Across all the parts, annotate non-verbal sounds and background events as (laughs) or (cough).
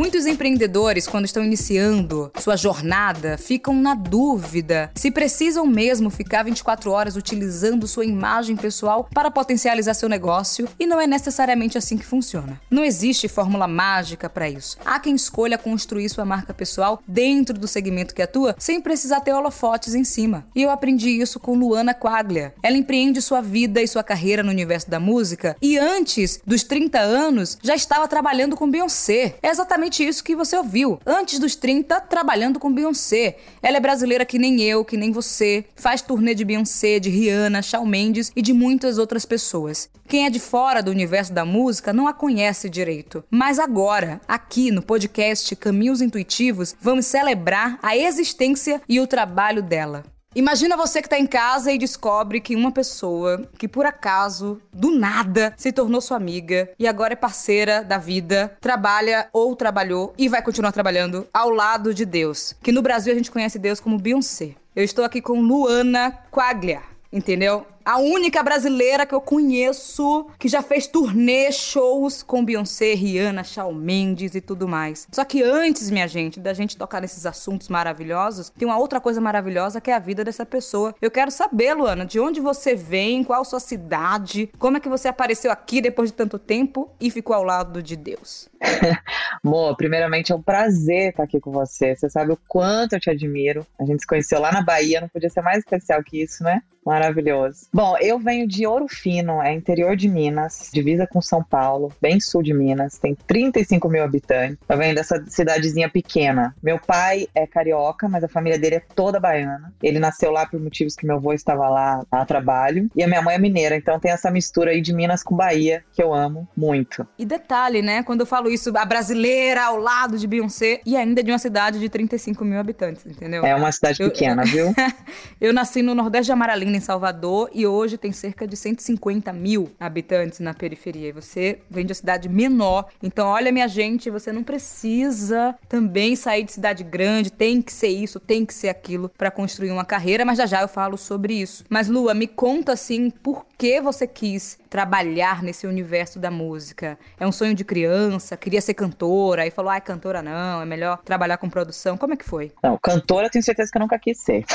Muitos empreendedores, quando estão iniciando sua jornada, ficam na dúvida se precisam mesmo ficar 24 horas utilizando sua imagem pessoal para potencializar seu negócio e não é necessariamente assim que funciona. Não existe fórmula mágica para isso. Há quem escolha construir sua marca pessoal dentro do segmento que atua sem precisar ter holofotes em cima. E eu aprendi isso com Luana Quaglia. Ela empreende sua vida e sua carreira no universo da música e antes dos 30 anos já estava trabalhando com Beyoncé. É exatamente isso que você ouviu. Antes dos 30, trabalhando com Beyoncé. Ela é brasileira que nem eu, que nem você. Faz turnê de Beyoncé, de Rihanna, Shawn Mendes e de muitas outras pessoas. Quem é de fora do universo da música não a conhece direito. Mas agora, aqui no podcast Caminhos Intuitivos, vamos celebrar a existência e o trabalho dela. Imagina você que está em casa e descobre que uma pessoa que por acaso, do nada, se tornou sua amiga e agora é parceira da vida, trabalha ou trabalhou e vai continuar trabalhando ao lado de Deus. Que no Brasil a gente conhece Deus como Beyoncé. Eu estou aqui com Luana Quaglia, entendeu? A única brasileira que eu conheço que já fez turnê, shows com Beyoncé, Rihanna, Shawn Mendes e tudo mais. Só que antes, minha gente, da gente tocar nesses assuntos maravilhosos, tem uma outra coisa maravilhosa que é a vida dessa pessoa. Eu quero saber, Luana, de onde você vem, qual sua cidade, como é que você apareceu aqui depois de tanto tempo e ficou ao lado de Deus. (laughs) Mo, primeiramente é um prazer estar aqui com você. Você sabe o quanto eu te admiro. A gente se conheceu lá na Bahia, não podia ser mais especial que isso, né? Maravilhoso. Bom, eu venho de Ouro Fino, é interior de Minas, divisa com São Paulo, bem sul de Minas, tem 35 mil habitantes. Eu venho dessa cidadezinha pequena. Meu pai é carioca, mas a família dele é toda baiana. Ele nasceu lá por motivos que meu avô estava lá a trabalho. E a minha mãe é mineira, então tem essa mistura aí de Minas com Bahia, que eu amo muito. E detalhe, né? Quando eu falo isso, a brasileira ao lado de Beyoncé e ainda de uma cidade de 35 mil habitantes, entendeu? É uma cidade pequena, eu... viu? (laughs) eu nasci no Nordeste de Amaralina em Salvador e hoje tem cerca de 150 mil habitantes na periferia. E você vem de uma cidade menor. Então, olha, minha gente, você não precisa também sair de cidade grande, tem que ser isso, tem que ser aquilo para construir uma carreira, mas já já eu falo sobre isso. Mas, Lua, me conta assim, por que você quis trabalhar nesse universo da música? É um sonho de criança? Queria ser cantora? Aí falou, ai, cantora não, é melhor trabalhar com produção. Como é que foi? Não, cantora tenho certeza que eu nunca quis ser.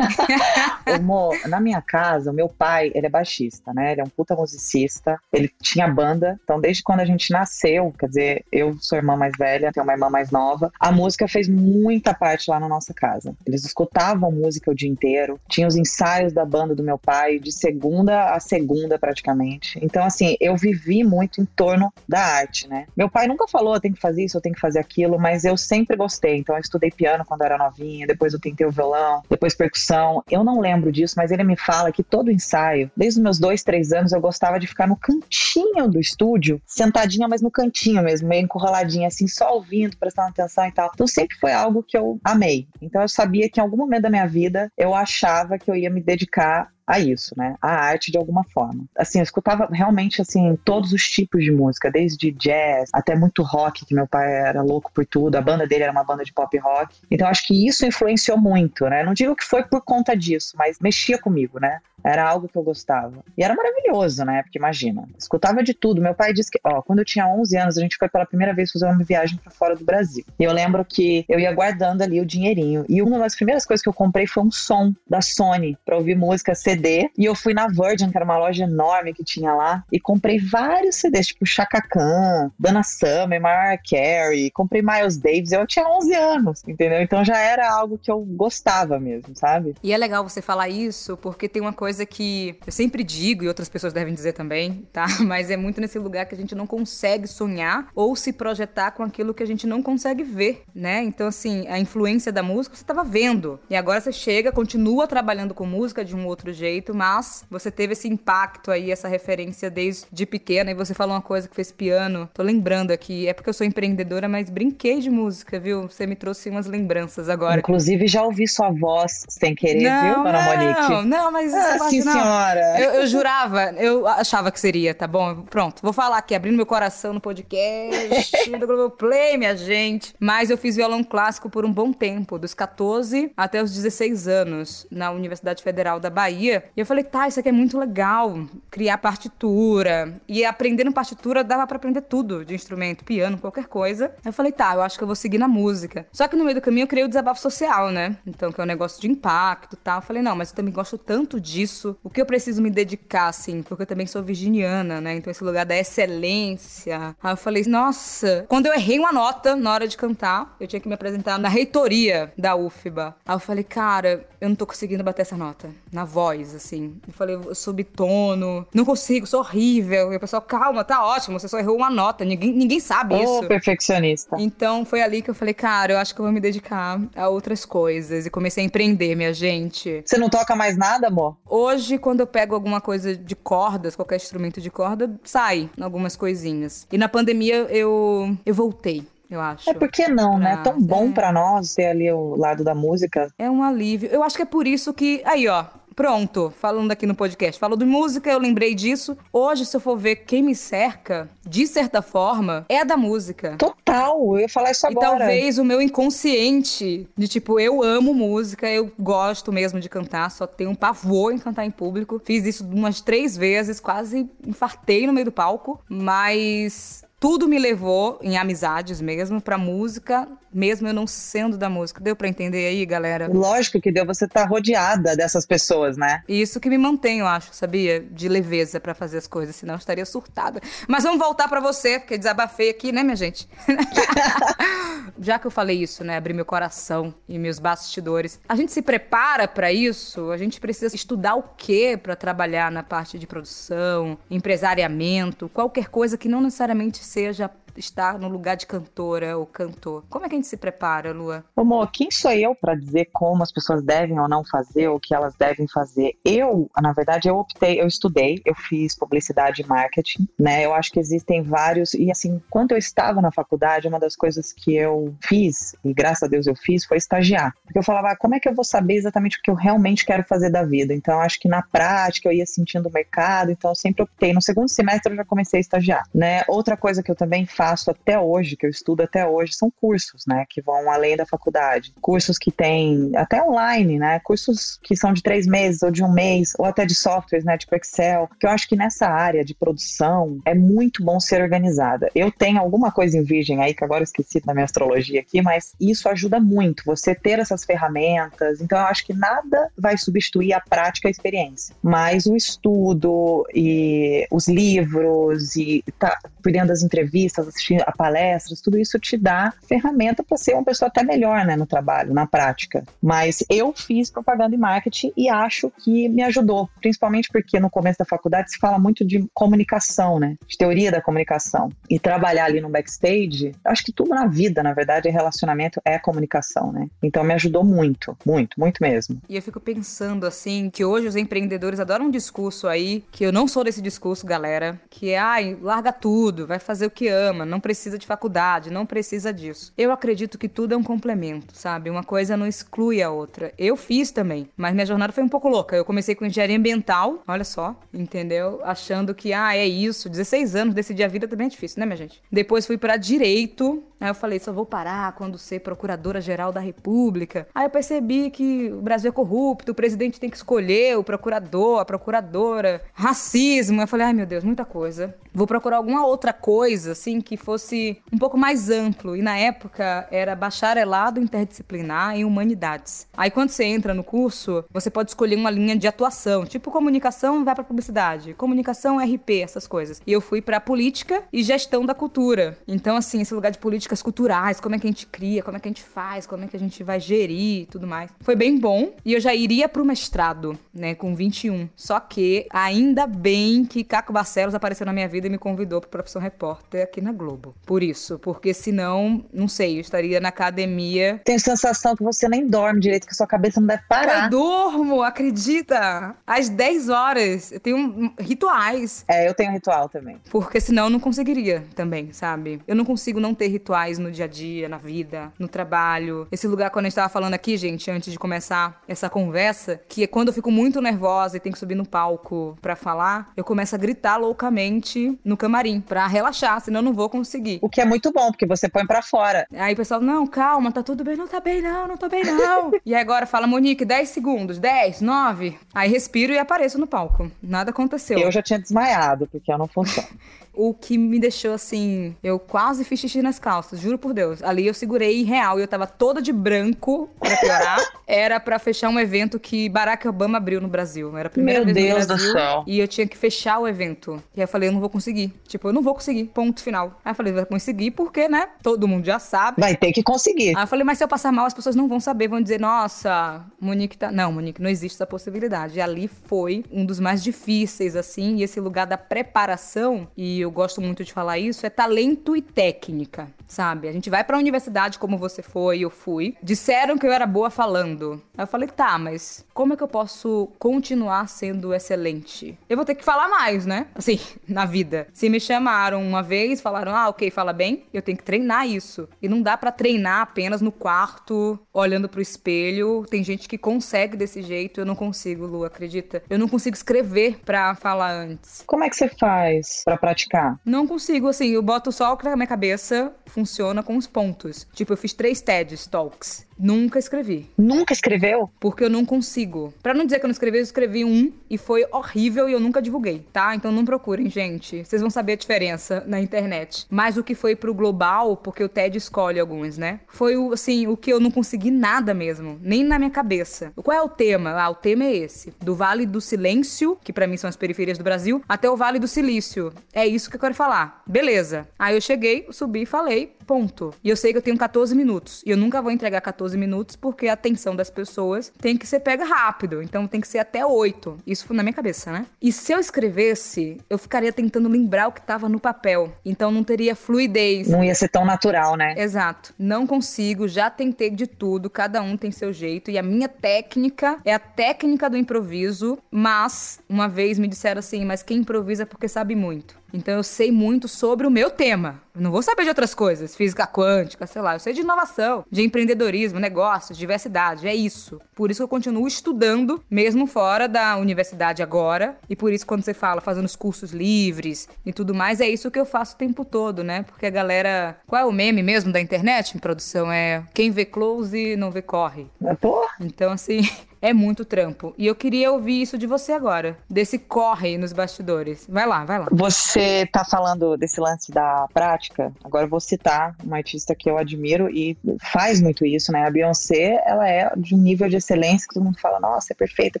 (laughs) Mo, na minha casa, o meu pai, ele é baixista, né? Ele é um puta musicista. Ele tinha banda. Então, desde quando a gente nasceu, quer dizer, eu sou irmã mais velha, tenho uma irmã mais nova, a música fez muita parte lá na nossa casa. Eles escutavam música o dia inteiro. Tinha os ensaios da banda do meu pai, de segunda a segunda, praticamente. Então, assim, eu vivi muito em torno da arte, né? Meu pai nunca falou, tem que fazer isso, eu tenho que fazer aquilo, mas eu sempre gostei. Então, eu estudei piano quando eu era novinha, depois eu tentei o violão, depois percussão. Eu não lembro disso, mas ele me fala que todo ensaio, desde os meus dois, três anos, eu gostava de ficar no cantinho do estúdio, sentadinha, mas no cantinho mesmo, meio encurraladinha, assim, só ouvindo, prestando atenção e tal. Então, sempre foi algo que eu amei. Então, eu sabia que em algum momento da minha vida eu achava que eu ia me dedicar a isso, né? A arte de alguma forma. Assim, eu escutava realmente assim todos os tipos de música, desde jazz até muito rock, que meu pai era louco por tudo. A banda dele era uma banda de pop rock. Então acho que isso influenciou muito, né? Não digo que foi por conta disso, mas mexia comigo, né? Era algo que eu gostava. E era maravilhoso, né? Porque imagina, escutava de tudo. Meu pai disse que, ó, quando eu tinha 11 anos, a gente foi pela primeira vez fazer uma viagem para fora do Brasil. E eu lembro que eu ia guardando ali o dinheirinho. E uma das primeiras coisas que eu comprei foi um som da Sony para ouvir música CD. E eu fui na Virgin, que era uma loja enorme que tinha lá, e comprei vários CDs, tipo Chaka Khan, Dana Summer, Mariah Carey, comprei Miles Davis. Eu tinha 11 anos, entendeu? Então já era algo que eu gostava mesmo, sabe? E é legal você falar isso, porque tem uma coisa coisa que eu sempre digo, e outras pessoas devem dizer também, tá? (laughs) Mas é muito nesse lugar que a gente não consegue sonhar ou se projetar com aquilo que a gente não consegue ver, né? Então, assim, a influência da música você estava vendo. E agora você chega, continua trabalhando com música de um outro jeito, mas você teve esse impacto aí, essa referência desde pequena. E você falou uma coisa que fez piano. Tô lembrando aqui, é porque eu sou empreendedora, mas brinquei de música, viu? Você me trouxe umas lembranças agora. Inclusive, já ouvi sua voz sem querer, não, viu, Dona Monique? Não, não, mas ah, Sim, não. senhora. Eu, eu, jurava, eu achava que seria, tá bom? Pronto, vou falar aqui, abrindo meu coração no podcast (laughs) do Globoplay, minha gente. Mas eu fiz violão clássico por um bom tempo, dos 14 até os 16 anos, na Universidade Federal da Bahia. E eu falei, tá, isso aqui é muito legal. Criar partitura. E aprendendo partitura dava para aprender tudo de instrumento, piano, qualquer coisa. Eu falei, tá, eu acho que eu vou seguir na música. Só que no meio do caminho eu criei o desabafo social, né? Então, que é um negócio de impacto e tal. Eu falei, não, mas eu também gosto tanto disso. O que eu preciso me dedicar, assim? Porque eu também sou virginiana, né? Então, esse lugar da excelência. Aí eu falei, nossa, quando eu errei uma nota na hora de cantar, eu tinha que me apresentar na reitoria da UFBA. Aí eu falei, cara, eu não tô conseguindo bater essa nota. Na voz, assim. Eu falei, eu sou bitono, não consigo, sou horrível. E o pessoal, calma, tá ótimo, você só errou uma nota. Ninguém, ninguém sabe oh, isso. perfeccionista. Então foi ali que eu falei, cara, eu acho que eu vou me dedicar a outras coisas. E comecei a empreender, minha gente. Você não toca mais nada, amor? Hoje, quando eu pego alguma coisa de cordas, qualquer instrumento de corda, sai algumas coisinhas. E na pandemia eu, eu voltei eu acho. É porque não, né? pra... né? Tão bom é. para nós ter ali o lado da música. É um alívio. Eu acho que é por isso que. Aí, ó. Pronto, falando aqui no podcast. Falou de música, eu lembrei disso. Hoje, se eu for ver quem me cerca, de certa forma, é da música. Total, eu ia falar isso agora. E talvez o meu inconsciente, de tipo, eu amo música, eu gosto mesmo de cantar, só tenho um pavor em cantar em público. Fiz isso umas três vezes, quase infartei no meio do palco, mas tudo me levou, em amizades mesmo, pra música mesmo eu não sendo da música. Deu para entender aí, galera? Lógico que deu, você tá rodeada dessas pessoas, né? Isso que me mantém, eu acho, sabia? De leveza para fazer as coisas, senão eu estaria surtada. Mas vamos voltar para você, porque desabafei aqui, né, minha gente? (laughs) Já que eu falei isso, né, abri meu coração e meus bastidores. A gente se prepara para isso? A gente precisa estudar o quê para trabalhar na parte de produção, empresariamento, qualquer coisa que não necessariamente seja estar no lugar de cantora ou cantor? Como é que a gente se prepara, Lua? Amor, quem sou eu para dizer como as pessoas devem ou não fazer, ou o que elas devem fazer? Eu, na verdade, eu optei, eu estudei, eu fiz publicidade e marketing, né? Eu acho que existem vários, e assim, quando eu estava na faculdade, uma das coisas que eu fiz, e graças a Deus eu fiz, foi estagiar. Porque eu falava, ah, como é que eu vou saber exatamente o que eu realmente quero fazer da vida? Então, acho que na prática eu ia sentindo o mercado, então eu sempre optei. No segundo semestre eu já comecei a estagiar, né? Outra coisa que eu também faço até hoje, que eu estudo até hoje, são cursos, né, que vão além da faculdade. Cursos que tem até online, né, cursos que são de três meses ou de um mês, ou até de softwares, né, tipo Excel, que eu acho que nessa área de produção é muito bom ser organizada. Eu tenho alguma coisa em virgem aí, que agora eu esqueci da minha astrologia aqui, mas isso ajuda muito, você ter essas ferramentas. Então eu acho que nada vai substituir a prática e a experiência, mas o estudo e os livros e tá cuidando das entrevistas, assistir a palestras, tudo isso te dá ferramenta para ser uma pessoa até melhor né, no trabalho, na prática. Mas eu fiz propaganda e marketing e acho que me ajudou, principalmente porque no começo da faculdade se fala muito de comunicação, né? De teoria da comunicação. E trabalhar ali no backstage, acho que tudo na vida, na verdade, é relacionamento, é comunicação, né? Então me ajudou muito, muito, muito mesmo. E eu fico pensando assim, que hoje os empreendedores adoram um discurso aí, que eu não sou desse discurso, galera, que é, ai, larga tudo, vai fazer o que ama não precisa de faculdade, não precisa disso. Eu acredito que tudo é um complemento, sabe? Uma coisa não exclui a outra. Eu fiz também, mas minha jornada foi um pouco louca. Eu comecei com engenharia ambiental, olha só, entendeu? Achando que, ah, é isso. 16 anos, decidir a vida também é difícil, né, minha gente? Depois fui para direito, Aí eu falei, só vou parar quando ser procuradora-geral da República. Aí eu percebi que o Brasil é corrupto, o presidente tem que escolher o procurador, a procuradora, racismo. Eu falei, ai meu Deus, muita coisa. Vou procurar alguma outra coisa, assim, que fosse um pouco mais amplo. E na época era bacharelado interdisciplinar em humanidades. Aí quando você entra no curso, você pode escolher uma linha de atuação, tipo comunicação vai para publicidade, comunicação RP, essas coisas. E eu fui para política e gestão da cultura. Então assim, esse lugar de políticas culturais, como é que a gente cria, como é que a gente faz, como é que a gente vai gerir tudo mais. Foi bem bom e eu já iria pro mestrado, né, com 21. Só que ainda bem que Caco Barcelos apareceu na minha vida e me convidou para profissão repórter aqui na Globo. Por isso, porque senão, não sei, eu estaria na academia. Tenho sensação que você nem dorme direito, que sua cabeça não deve parar. Eu durmo, acredita? Às 10 horas. Eu tenho rituais. É, eu tenho ritual também. Porque senão eu não conseguiria também, sabe? Eu não consigo não ter rituais no dia a dia, na vida, no trabalho. Esse lugar, quando a gente tava falando aqui, gente, antes de começar essa conversa, que é quando eu fico muito nervosa e tenho que subir no palco para falar, eu começo a gritar loucamente no camarim para relaxar, senão eu não vou conseguir. O que é muito bom, porque você põe para fora. Aí o pessoal, não, calma, tá tudo bem, não tá bem não, não tô bem não. (laughs) e agora fala, Monique, 10 segundos, 10, 9. Aí respiro e apareço no palco. Nada aconteceu. Eu já tinha desmaiado, porque eu não funciono. (laughs) o que me deixou assim, eu quase fiz xixi nas calças, juro por Deus. Ali eu segurei real e eu tava toda de branco pra piorar. (laughs) Era para fechar um evento que Barack Obama abriu no Brasil. Era a primeira Meu vez Deus no Brasil. do céu. E eu tinha que fechar o evento. E aí eu falei, eu não vou conseguir. Tipo, eu não vou conseguir. Ponto final. Aí eu falei, vai conseguir porque, né? Todo mundo já sabe. Vai ter que conseguir. Aí eu falei, mas se eu passar mal, as pessoas não vão saber, vão dizer, nossa, Monique tá. Não, Monique, não existe essa possibilidade. E ali foi um dos mais difíceis, assim, e esse lugar da preparação, e eu gosto muito de falar isso, é talento e técnica, sabe? A gente vai pra universidade como você foi, eu fui. Disseram que eu era boa falando. Aí eu falei, tá, mas como é que eu posso continuar sendo excelente? Eu vou ter que falar mais, né? (laughs) Assim, na vida. Se me chamaram uma vez, falaram, ah, ok, fala bem, eu tenho que treinar isso. E não dá para treinar apenas no quarto, olhando pro espelho. Tem gente que consegue desse jeito, eu não consigo, Lu, acredita? Eu não consigo escrever pra falar antes. Como é que você faz para praticar? Não consigo, assim, eu boto só o que na minha cabeça funciona com os pontos. Tipo, eu fiz três TED Talks. Nunca escrevi. Nunca escreveu? Porque eu não consigo. Pra não dizer que eu não escrevi, eu escrevi um e foi horrível e eu nunca divulguei, tá? Então não procurem, gente. Vocês vão saber a diferença na internet. Mas o que foi pro global, porque o TED escolhe alguns, né? Foi o, assim, o que eu não consegui nada mesmo. Nem na minha cabeça. Qual é o tema? Ah, o tema é esse. Do Vale do Silêncio, que para mim são as periferias do Brasil, até o Vale do Silício. É isso que eu quero falar. Beleza. Aí eu cheguei, subi e falei ponto. E eu sei que eu tenho 14 minutos. E eu nunca vou entregar 14 minutos porque a atenção das pessoas tem que ser pega rápido. Então tem que ser até 8. Isso foi na minha cabeça, né? E se eu escrevesse, eu ficaria tentando lembrar o que estava no papel. Então não teria fluidez. Não ia ser tão natural, né? Exato. Não consigo, já tentei de tudo, cada um tem seu jeito. E a minha técnica é a técnica do improviso. Mas, uma vez me disseram assim: mas quem improvisa é porque sabe muito. Então eu sei muito sobre o meu tema. Eu não vou saber de outras coisas, física quântica, sei lá. Eu sei de inovação, de empreendedorismo, negócios, diversidade. É isso. Por isso que eu continuo estudando, mesmo fora da universidade agora. E por isso, quando você fala fazendo os cursos livres e tudo mais, é isso que eu faço o tempo todo, né? Porque a galera. Qual é o meme mesmo da internet em produção? É quem vê close não vê corre. Pô. Então, assim. (laughs) É muito trampo. E eu queria ouvir isso de você agora. Desse corre nos bastidores. Vai lá, vai lá. Você tá falando desse lance da prática. Agora vou citar uma artista que eu admiro e faz muito isso, né? A Beyoncé, ela é de um nível de excelência que todo mundo fala, nossa, é perfeita, é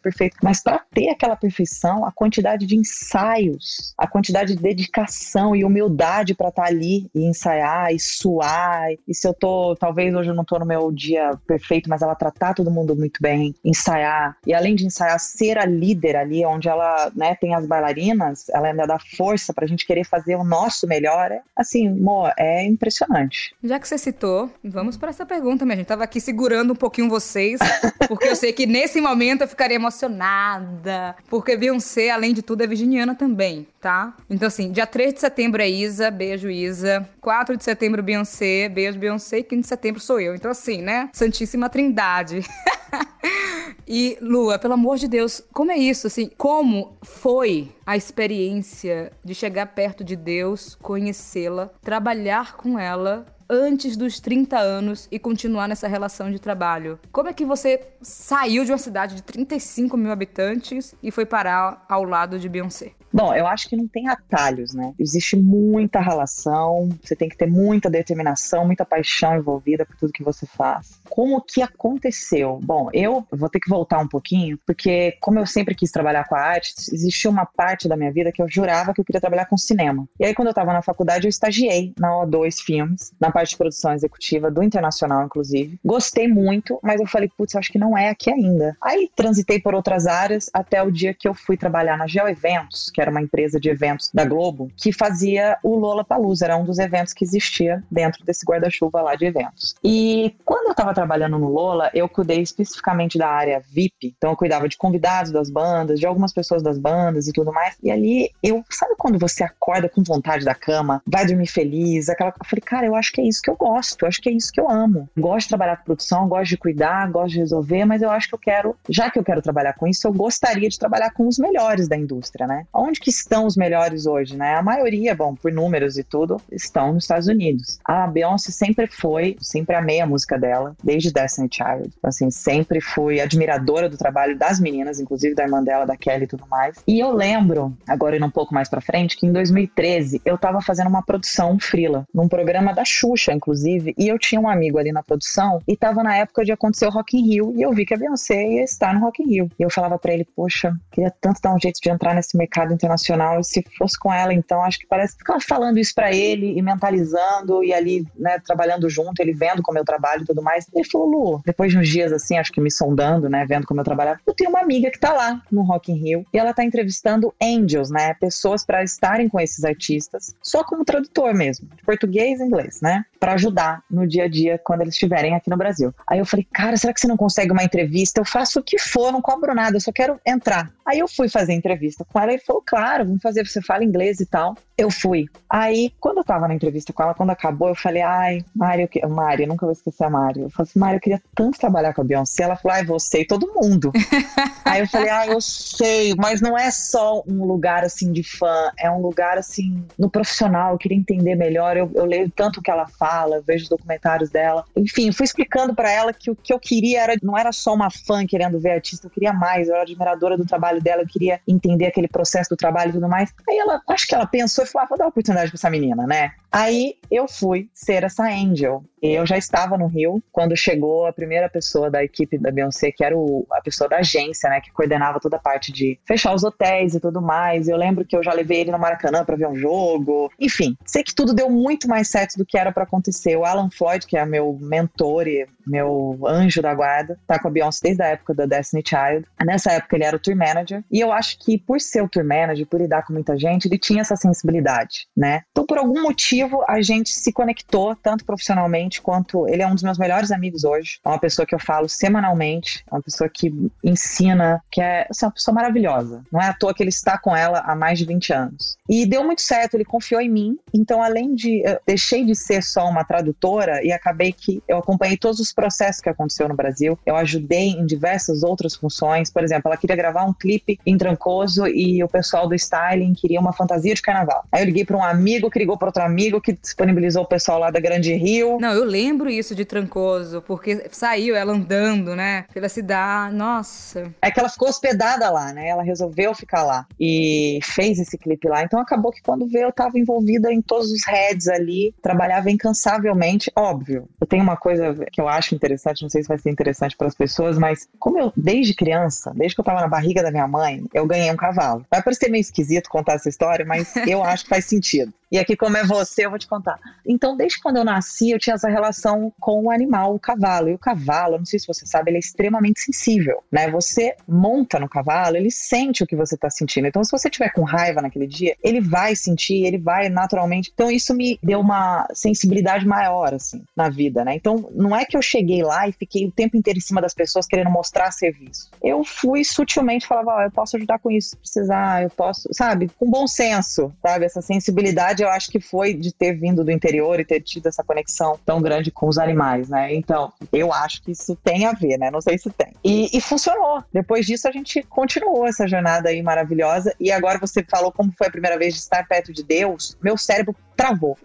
perfeita. Mas para ter aquela perfeição, a quantidade de ensaios, a quantidade de dedicação e humildade para estar tá ali e ensaiar e suar. E se eu tô, talvez hoje eu não tô no meu dia perfeito, mas ela tratar todo mundo muito bem, ensaiar ensaiar, e além de ensaiar, ser a líder ali, onde ela né, tem as bailarinas, ela ainda dá força pra gente querer fazer o nosso melhor. É, assim, Mo, é impressionante. Já que você citou, vamos para essa pergunta, minha gente. Tava aqui segurando um pouquinho vocês, (laughs) porque eu sei que nesse momento eu ficaria emocionada, porque Beyoncé, além de tudo, é virginiana também, tá? Então, assim, dia 3 de setembro é Isa, beijo Isa. 4 de setembro, Beyoncé, beijo Beyoncé. E 15 de setembro sou eu. Então, assim, né? Santíssima Trindade. (laughs) E, Lua, pelo amor de Deus, como é isso? Assim, como foi a experiência de chegar perto de Deus, conhecê-la, trabalhar com ela antes dos 30 anos e continuar nessa relação de trabalho? Como é que você saiu de uma cidade de 35 mil habitantes e foi parar ao lado de Beyoncé? Bom, eu acho que não tem atalhos, né? Existe muita relação, você tem que ter muita determinação, muita paixão envolvida por tudo que você faz. Como que aconteceu? Bom, eu vou ter que voltar um pouquinho, porque como eu sempre quis trabalhar com a arte, existia uma parte da minha vida que eu jurava que eu queria trabalhar com cinema. E aí, quando eu estava na faculdade, eu estagiei na O2 Filmes, na parte de produção executiva do Internacional, inclusive. Gostei muito, mas eu falei, putz, acho que não é aqui ainda. Aí transitei por outras áreas até o dia que eu fui trabalhar na Geo Eventos, que era uma empresa de eventos da Globo, que fazia o Lola Palusa, era um dos eventos que existia dentro desse guarda-chuva lá de eventos. E quando eu estava trabalhando no Lola, eu cuidei especificamente da área VIP, então eu cuidava de convidados das bandas, de algumas pessoas das bandas e tudo mais. E ali eu, sabe quando você acorda com vontade da cama, vai dormir feliz, aquela, eu falei, cara, eu acho que é isso que eu gosto, acho que é isso que eu amo. Gosto de trabalhar com produção, gosto de cuidar, gosto de resolver, mas eu acho que eu quero, já que eu quero trabalhar com isso, eu gostaria de trabalhar com os melhores da indústria, né? onde que estão os melhores hoje, né? A maioria, bom, por números e tudo, estão nos Estados Unidos. A Beyoncé sempre foi, sempre amei a música dela, desde Destiny Child. Assim, sempre fui admiradora do trabalho das meninas, inclusive da irmã dela, da Kelly e tudo mais. E eu lembro, agora indo um pouco mais pra frente, que em 2013 eu tava fazendo uma produção frila, num programa da Xuxa, inclusive, e eu tinha um amigo ali na produção e tava na época de acontecer o Rock in Rio e eu vi que a Beyoncé ia estar no Rock in Rio. E eu falava para ele, poxa, queria tanto dar um jeito de entrar nesse mercado internacional e se fosse com ela, então acho que parece que ficava falando isso para ele e mentalizando e ali, né, trabalhando junto, ele vendo como eu trabalho e tudo mais. Ele falou, Lu, depois de uns dias assim, acho que me sondando, né, vendo como eu trabalhava, eu tenho uma amiga que tá lá no Rock in Rio e ela tá entrevistando angels, né, pessoas para estarem com esses artistas, só como tradutor mesmo, de português e inglês, né, para ajudar no dia a dia quando eles estiverem aqui no Brasil. Aí eu falei, cara, será que você não consegue uma entrevista? Eu faço o que for, não cobro nada, eu só quero entrar. Aí eu fui fazer entrevista com ela e falou, claro, vamos fazer, você fala inglês e tal. Eu fui. Aí, quando eu tava na entrevista com ela, quando acabou, eu falei, ai, Mário, que... Mário, nunca vou esquecer a Mário. Eu falei assim, Mário, eu queria tanto trabalhar com a Beyoncé. Ela falou, ai, você e todo mundo. (laughs) Aí eu falei, ai, eu sei, mas não é só um lugar, assim, de fã, é um lugar, assim, no profissional, eu queria entender melhor, eu, eu leio tanto o que ela fala, vejo os documentários dela. Enfim, fui explicando para ela que o que eu queria era, não era só uma fã querendo ver artista, eu queria mais, eu era admiradora do trabalho dela, eu queria entender aquele processo do trabalho e tudo mais. Aí ela, acho que ela pensou e falou, ah, vou dar uma oportunidade pra essa menina, né? Aí eu fui ser essa Angel. Eu já estava no Rio quando chegou a primeira pessoa da equipe da Beyoncé, que era o, a pessoa da agência, né, que coordenava toda a parte de fechar os hotéis e tudo mais. Eu lembro que eu já levei ele no Maracanã para ver um jogo. Enfim, sei que tudo deu muito mais certo do que era para acontecer. O Alan Floyd, que é meu mentor e meu anjo da guarda, tá com a Beyoncé desde a época da Destiny Child. Nessa época ele era o tour manager e eu acho que por ser o tour manager, por lidar com muita gente, ele tinha essa sensibilidade, né? Então por algum motivo a gente se conectou tanto profissionalmente quanto ele é um dos meus melhores amigos hoje. É uma pessoa que eu falo semanalmente, é uma pessoa que ensina, que é, assim, uma pessoa maravilhosa. Não é à toa que ele está com ela há mais de 20 anos. E deu muito certo, ele confiou em mim. Então, além de. Eu deixei de ser só uma tradutora e acabei que eu acompanhei todos os processos que aconteceu no Brasil. Eu ajudei em diversas outras funções. Por exemplo, ela queria gravar um clipe em Trancoso e o pessoal do styling queria uma fantasia de carnaval. Aí eu liguei para um amigo que ligou para outro amigo que disponibilizou o pessoal lá da Grande Rio. Não, eu lembro isso de Trancoso, porque saiu ela andando, né, pela cidade. Nossa. É que ela ficou hospedada lá, né? Ela resolveu ficar lá e fez esse clipe lá. Então acabou que quando veio eu estava envolvida em todos os heads ali, trabalhava incansavelmente, óbvio. Eu tenho uma coisa que eu acho interessante, não sei se vai ser interessante para as pessoas, mas como eu desde criança, desde que eu estava na barriga da minha mãe, eu ganhei um cavalo. Vai parecer meio esquisito contar essa história, mas (laughs) eu acho que faz sentido. E aqui, como é você, eu vou te contar. Então, desde quando eu nasci, eu tinha essa relação com o animal, o cavalo. E o cavalo, não sei se você sabe, ele é extremamente sensível, né? Você monta no cavalo, ele sente o que você está sentindo. Então, se você tiver com raiva naquele dia, ele vai sentir, ele vai naturalmente. Então, isso me deu uma sensibilidade maior, assim, na vida, né? Então, não é que eu cheguei lá e fiquei o tempo inteiro em cima das pessoas querendo mostrar serviço. Eu fui sutilmente, falava, ó, oh, eu posso ajudar com isso, se precisar, eu posso, sabe? Com bom senso, sabe? Essa sensibilidade eu acho que foi de ter vindo do interior e ter tido essa conexão tão grande com os animais, né? Então, eu acho que isso tem a ver, né? Não sei se tem. E, e funcionou. Depois disso, a gente continuou essa jornada aí maravilhosa. E agora você falou como foi a primeira vez de estar perto de Deus. Meu cérebro travou.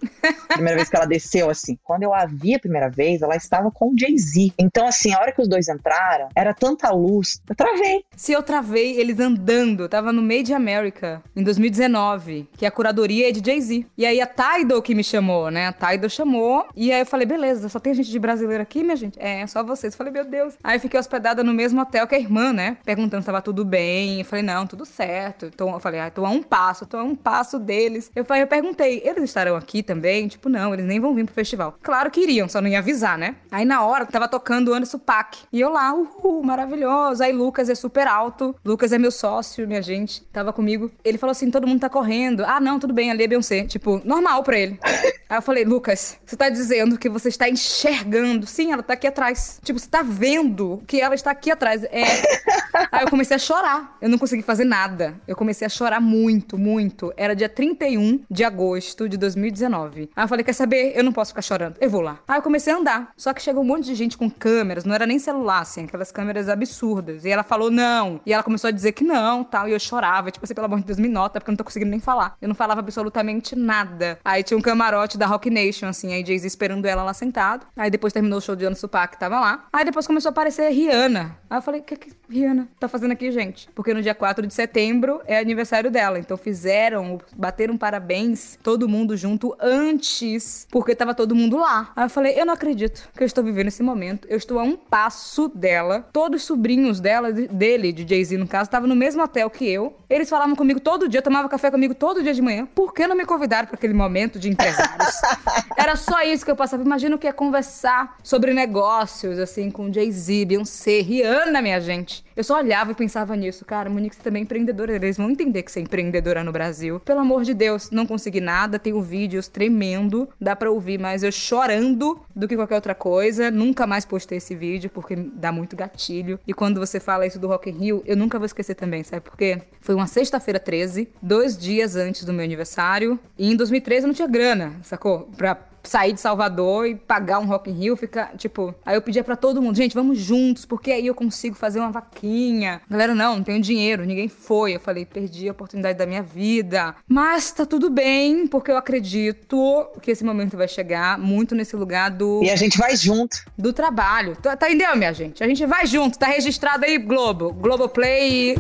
Primeira vez que ela desceu, assim. Quando eu a vi a primeira vez, ela estava com o Jay-Z. Então, assim, a hora que os dois entraram, era tanta luz. Eu travei. Se eu travei, eles andando. Tava no Made America, em 2019, que a curadoria é de Jay-Z. E aí a Tidal que me chamou, né? A Tidal chamou. E aí eu falei, beleza, só tem gente de brasileiro aqui, minha gente? É, só vocês. Eu falei, meu Deus. Aí eu fiquei hospedada no mesmo hotel que a irmã, né? Perguntando se tava tudo bem. Eu falei, não, tudo certo. Então, eu falei, ah, tô a um passo, tô a um passo deles. Eu, falei, eu perguntei, eles estarão aqui também? Tipo, não, eles nem vão vir pro festival. Claro que iriam, só não ia avisar, né? Aí na hora tava tocando o Anderson Paak. E eu lá, uhul, maravilhoso. Aí Lucas é super alto. Lucas é meu sócio, minha gente. Tava comigo. Ele falou assim: todo mundo tá correndo. Ah, não, tudo bem, ali é Beyoncé. Tipo, normal pra ele. (laughs) Aí eu falei, Lucas, você tá dizendo que você está enxergando. Sim, ela tá aqui atrás. Tipo, você tá vendo que ela está aqui atrás. É. (laughs) Aí eu comecei a chorar. Eu não consegui fazer nada. Eu comecei a chorar muito, muito. Era dia 31 de agosto de 2019. Aí eu falei: quer saber? Eu não posso ficar chorando. Eu vou lá. Aí eu comecei a andar. Só que chegou um monte de gente com câmeras, não era nem celular, assim, aquelas câmeras absurdas. E ela falou não. E ela começou a dizer que não, tal. E eu chorava. Tipo assim, pelo amor de Deus, me nota, porque eu não tô conseguindo nem falar. Eu não falava absolutamente nada. Aí tinha um camarote da Rock Nation, assim, aí Jay-Z esperando ela lá sentado. Aí depois terminou o show de Ano Supac, tava lá. Aí depois começou a aparecer Rihanna. Aí eu falei, que, que Rihanna tá fazendo aqui, gente? Porque no dia 4 de setembro é aniversário dela. Então fizeram, bateram parabéns, todo mundo junto antes, porque tava todo mundo lá. Aí eu falei, eu não acredito que eu estou vivendo esse momento. Eu estou a um passo dela. Todos os sobrinhos dela, dele, de Jay-Z no caso, estavam no mesmo hotel que eu. Eles falavam comigo todo dia, tomavam café comigo todo dia de manhã. Por que não me convidaram para aquele momento de empresários? (laughs) Era só isso que eu passava. Imagina o que é conversar sobre negócios, assim, com Jay-Z, Beyoncé, Rihanna, minha gente. Eu só olhava e pensava nisso. Cara, Monique, você também é empreendedora. Eles vão entender que você é empreendedora no Brasil. Pelo amor de Deus, não consegui nada. Tenho vídeos tremendo. Dá pra ouvir mais eu chorando do que qualquer outra coisa. Nunca mais postei esse vídeo porque dá muito gatilho. E quando você fala isso do Rock in Rio, eu nunca vou esquecer também, sabe por quê? Foi uma sexta-feira 13, dois dias antes do meu aniversário. E em 2013 eu não tinha grana, sacou? Pra sair de Salvador e pagar um Rock in Rio, fica, tipo... Aí eu pedia para todo mundo, gente, vamos juntos, porque aí eu consigo fazer uma vaquinha. Galera, não, não tenho dinheiro, ninguém foi. Eu falei, perdi a oportunidade da minha vida. Mas tá tudo bem, porque eu acredito que esse momento vai chegar muito nesse lugar do... E a gente vai junto. Do trabalho. Tá, tá entendendo, minha gente? A gente vai junto, tá registrado aí, Globo. Globoplay...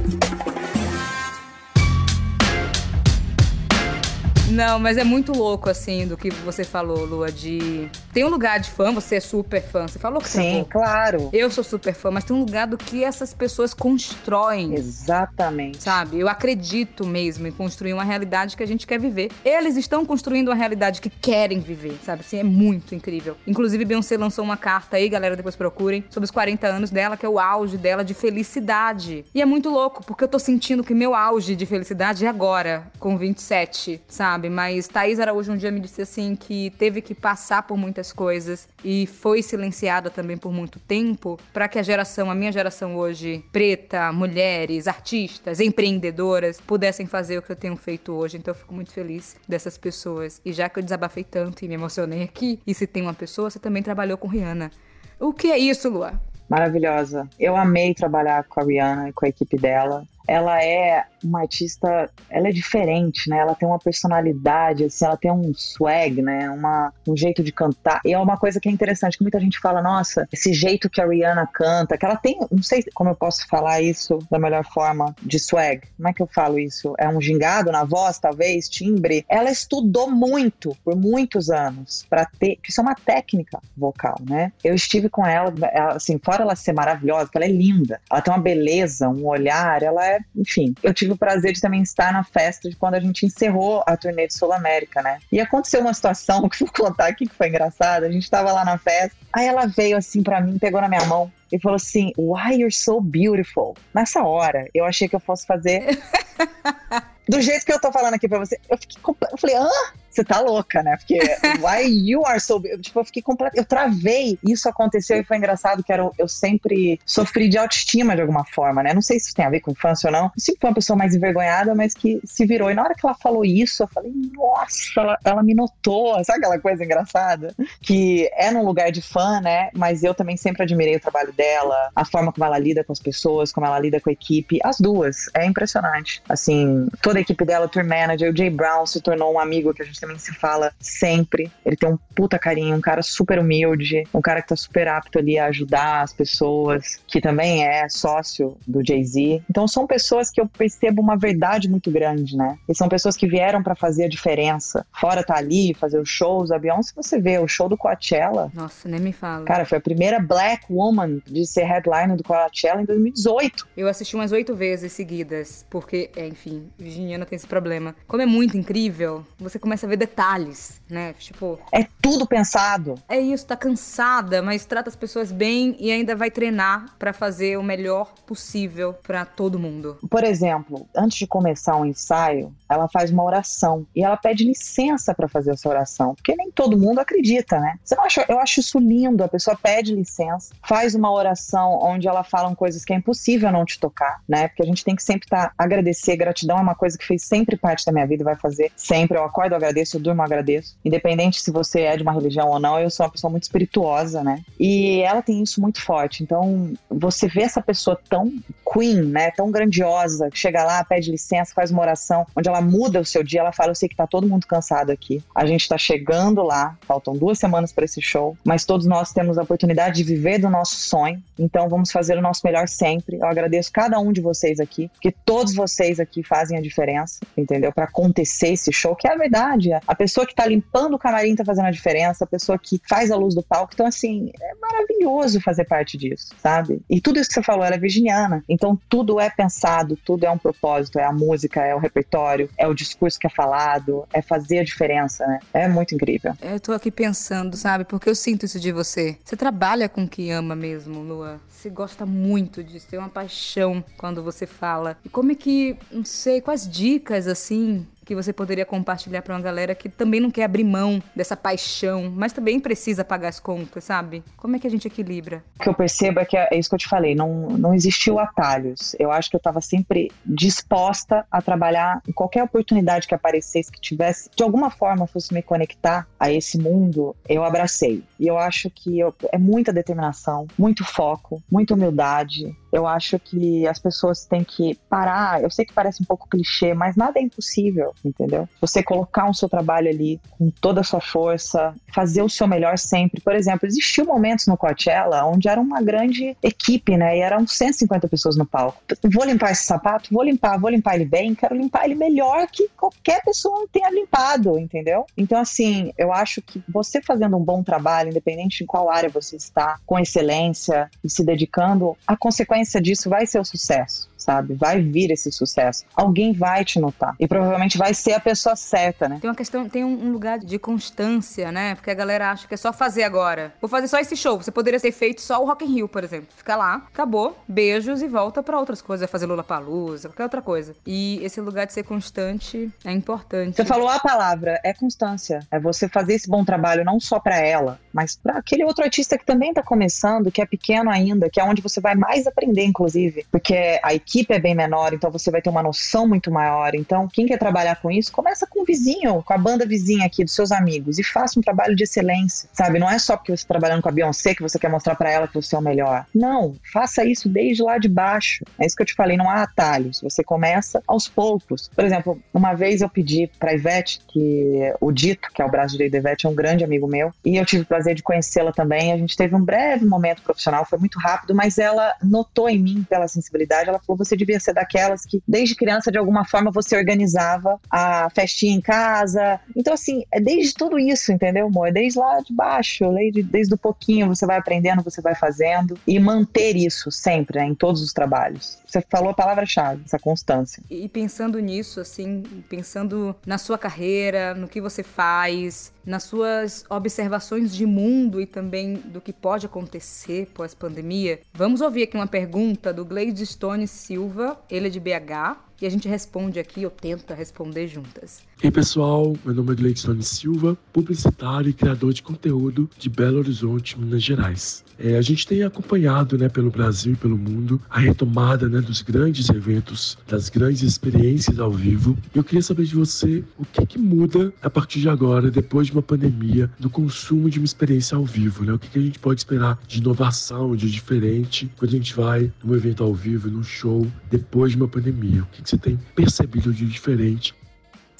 Não, mas é muito louco, assim, do que você falou, Lua, de. Tem um lugar de fã, você é super fã. Você falou que Sim, você claro. Eu sou super fã, mas tem um lugar do que essas pessoas constroem. Exatamente. Sabe? Eu acredito mesmo em construir uma realidade que a gente quer viver. Eles estão construindo uma realidade que querem viver, sabe? Assim, é muito incrível. Inclusive, Beyoncé lançou uma carta aí, galera, depois procurem, sobre os 40 anos dela, que é o auge dela de felicidade. E é muito louco, porque eu tô sentindo que meu auge de felicidade é agora, com 27, sabe? sabe? Mas Thaís Araújo um dia me disse assim que teve que passar por muitas coisas e foi silenciada também por muito tempo para que a geração, a minha geração hoje, preta, mulheres, artistas, empreendedoras, pudessem fazer o que eu tenho feito hoje. Então eu fico muito feliz dessas pessoas. E já que eu desabafei tanto e me emocionei aqui, e se tem uma pessoa, você também trabalhou com Rihanna. O que é isso, Lua? Maravilhosa. Eu amei trabalhar com a Rihanna e com a equipe dela ela é uma artista, ela é diferente, né? Ela tem uma personalidade, assim, ela tem um swag, né? Uma, um jeito de cantar. E é uma coisa que é interessante, que muita gente fala, nossa, esse jeito que a Rihanna canta, que ela tem, não sei como eu posso falar isso da melhor forma, de swag. Como é que eu falo isso? É um gingado na voz, talvez, timbre. Ela estudou muito, por muitos anos, para ter, que isso é uma técnica vocal, né? Eu estive com ela, assim, fora ela ser maravilhosa, ela é linda, ela tem uma beleza, um olhar, ela é enfim, eu tive o prazer de também estar na festa de quando a gente encerrou a turnê de Sul América, né? E aconteceu uma situação (laughs) que vou contar aqui que foi engraçada. A gente tava lá na festa, aí ela veio assim para mim, pegou na minha mão e falou assim: Why you're so beautiful? Nessa hora, eu achei que eu fosse fazer. (laughs) Do jeito que eu tô falando aqui pra você, eu fiquei. Eu falei, hã? Você tá louca, né? Porque why you are so. Tipo, eu fiquei completo. Eu travei. Isso aconteceu e foi engraçado que era, eu sempre sofri de autoestima de alguma forma, né? Não sei se isso tem a ver com infância ou não. Eu sempre fui uma pessoa mais envergonhada, mas que se virou. E na hora que ela falou isso, eu falei, nossa, ela, ela me notou. Sabe aquela coisa engraçada? Que é num lugar de fã, né? Mas eu também sempre admirei o trabalho dela, a forma como ela lida com as pessoas, como ela lida com a equipe. As duas. É impressionante. Assim, toda a equipe dela, tour manager, o Jay Brown se tornou um amigo que a gente também se fala sempre. Ele tem um puta carinho, um cara super humilde, um cara que tá super apto ali a ajudar as pessoas, que também é sócio do Jay-Z. Então são pessoas que eu percebo uma verdade muito grande, né? E são pessoas que vieram para fazer a diferença. Fora tá ali, fazer os shows, a Beyoncé, você vê o show do Coachella. Nossa, nem me fala. Cara, foi a primeira black woman de ser headliner do Coachella em 2018. Eu assisti umas oito vezes seguidas, porque, é, enfim, virginiana tem esse problema. Como é muito incrível, você começa a ver ver detalhes, né? Tipo. É tudo pensado. É isso, tá cansada, mas trata as pessoas bem e ainda vai treinar para fazer o melhor possível para todo mundo. Por exemplo, antes de começar um ensaio, ela faz uma oração e ela pede licença para fazer essa oração, porque nem todo mundo acredita, né? Você não acha, eu acho isso lindo, a pessoa pede licença, faz uma oração onde ela fala coisas que é impossível não te tocar, né? Porque a gente tem que sempre estar tá, agradecer, gratidão é uma coisa que fez sempre parte da minha vida e vai fazer sempre. Eu acordo, eu agradeço, eu durmo, agradeço. Independente se você é de uma religião ou não, eu sou uma pessoa muito espirituosa, né? E ela tem isso muito forte. Então, você vê essa pessoa tão queen, né? Tão grandiosa, que chega lá, pede licença, faz uma oração, onde ela muda o seu dia, ela fala: Eu sei que tá todo mundo cansado aqui. A gente tá chegando lá, faltam duas semanas para esse show, mas todos nós temos a oportunidade de viver do nosso sonho. Então, vamos fazer o nosso melhor sempre. Eu agradeço cada um de vocês aqui, porque todos vocês aqui fazem a diferença, entendeu? Para acontecer esse show, que é a verdade. A pessoa que tá limpando o camarim tá fazendo a diferença, a pessoa que faz a luz do palco. Então, assim, é maravilhoso fazer parte disso, sabe? E tudo isso que você falou, ela é virginiana. Então, tudo é pensado, tudo é um propósito. É a música, é o repertório, é o discurso que é falado, é fazer a diferença, né? É muito incrível. Eu tô aqui pensando, sabe? Porque eu sinto isso de você. Você trabalha com o que ama mesmo, Lua. Você gosta muito disso, tem uma paixão quando você fala. E como é que, não sei, quais dicas assim que você poderia compartilhar para uma galera que também não quer abrir mão dessa paixão, mas também precisa pagar as contas, sabe? Como é que a gente equilibra? O que eu percebo é que é isso que eu te falei, não, não existiu atalhos. Eu acho que eu estava sempre disposta a trabalhar em qualquer oportunidade que aparecesse, que tivesse, de alguma forma, fosse me conectar a esse mundo, eu abracei. E eu acho que eu, é muita determinação, muito foco, muita humildade, eu acho que as pessoas têm que parar. Eu sei que parece um pouco clichê, mas nada é impossível, entendeu? Você colocar o seu trabalho ali com toda a sua força, fazer o seu melhor sempre. Por exemplo, existiu momentos no Coachella onde era uma grande equipe, né? E eram 150 pessoas no palco. Vou limpar esse sapato? Vou limpar, vou limpar ele bem, quero limpar ele melhor que qualquer pessoa tenha limpado, entendeu? Então, assim, eu acho que você fazendo um bom trabalho, independente em qual área você está, com excelência e se dedicando, a consequência consequência disso vai ser o sucesso sabe? Vai vir esse sucesso. Alguém vai te notar. E provavelmente vai ser a pessoa certa, né? Tem uma questão, tem um lugar de constância, né? Porque a galera acha que é só fazer agora. Vou fazer só esse show. Você poderia ter feito só o Rock in Rio, por exemplo. Fica lá, acabou, beijos e volta para outras coisas. Fazer Lula Palusa, qualquer outra coisa. E esse lugar de ser constante é importante. Você falou a palavra, é constância. É você fazer esse bom trabalho não só para ela, mas para aquele outro artista que também tá começando, que é pequeno ainda, que é onde você vai mais aprender, inclusive. Porque a equipe equipe é bem menor, então você vai ter uma noção muito maior. Então, quem quer trabalhar com isso, começa com o vizinho, com a banda vizinha aqui, dos seus amigos, e faça um trabalho de excelência, sabe? Não é só porque você está trabalhando com a Beyoncé que você quer mostrar para ela que você é o melhor. Não, faça isso desde lá de baixo. É isso que eu te falei, não há atalhos. Você começa aos poucos. Por exemplo, uma vez eu pedi para Ivete, que o Dito, que é o braço direito da Ivete, é um grande amigo meu, e eu tive o prazer de conhecê-la também. A gente teve um breve momento profissional, foi muito rápido, mas ela notou em mim pela sensibilidade, ela falou: você devia ser daquelas que desde criança de alguma forma você organizava a festinha em casa. Então assim, é desde tudo isso, entendeu, amor? É desde lá de baixo, desde, desde o pouquinho você vai aprendendo, você vai fazendo e manter isso sempre, né, em todos os trabalhos. Você falou a palavra-chave, essa constância. E pensando nisso, assim, pensando na sua carreira, no que você faz, nas suas observações de mundo e também do que pode acontecer pós-pandemia, vamos ouvir aqui uma pergunta do Gladstone Silva, ele é de BH, e a gente responde aqui ou tenta responder juntas. E aí, pessoal, meu nome é Gleidson Silva, publicitário e criador de conteúdo de Belo Horizonte, Minas Gerais. É, a gente tem acompanhado né, pelo Brasil e pelo mundo a retomada né, dos grandes eventos, das grandes experiências ao vivo. Eu queria saber de você o que, que muda a partir de agora, depois de uma pandemia, no consumo de uma experiência ao vivo. Né? O que, que a gente pode esperar de inovação, de diferente, quando a gente vai num evento ao vivo, num show, depois de uma pandemia? O que, que você tem percebido de diferente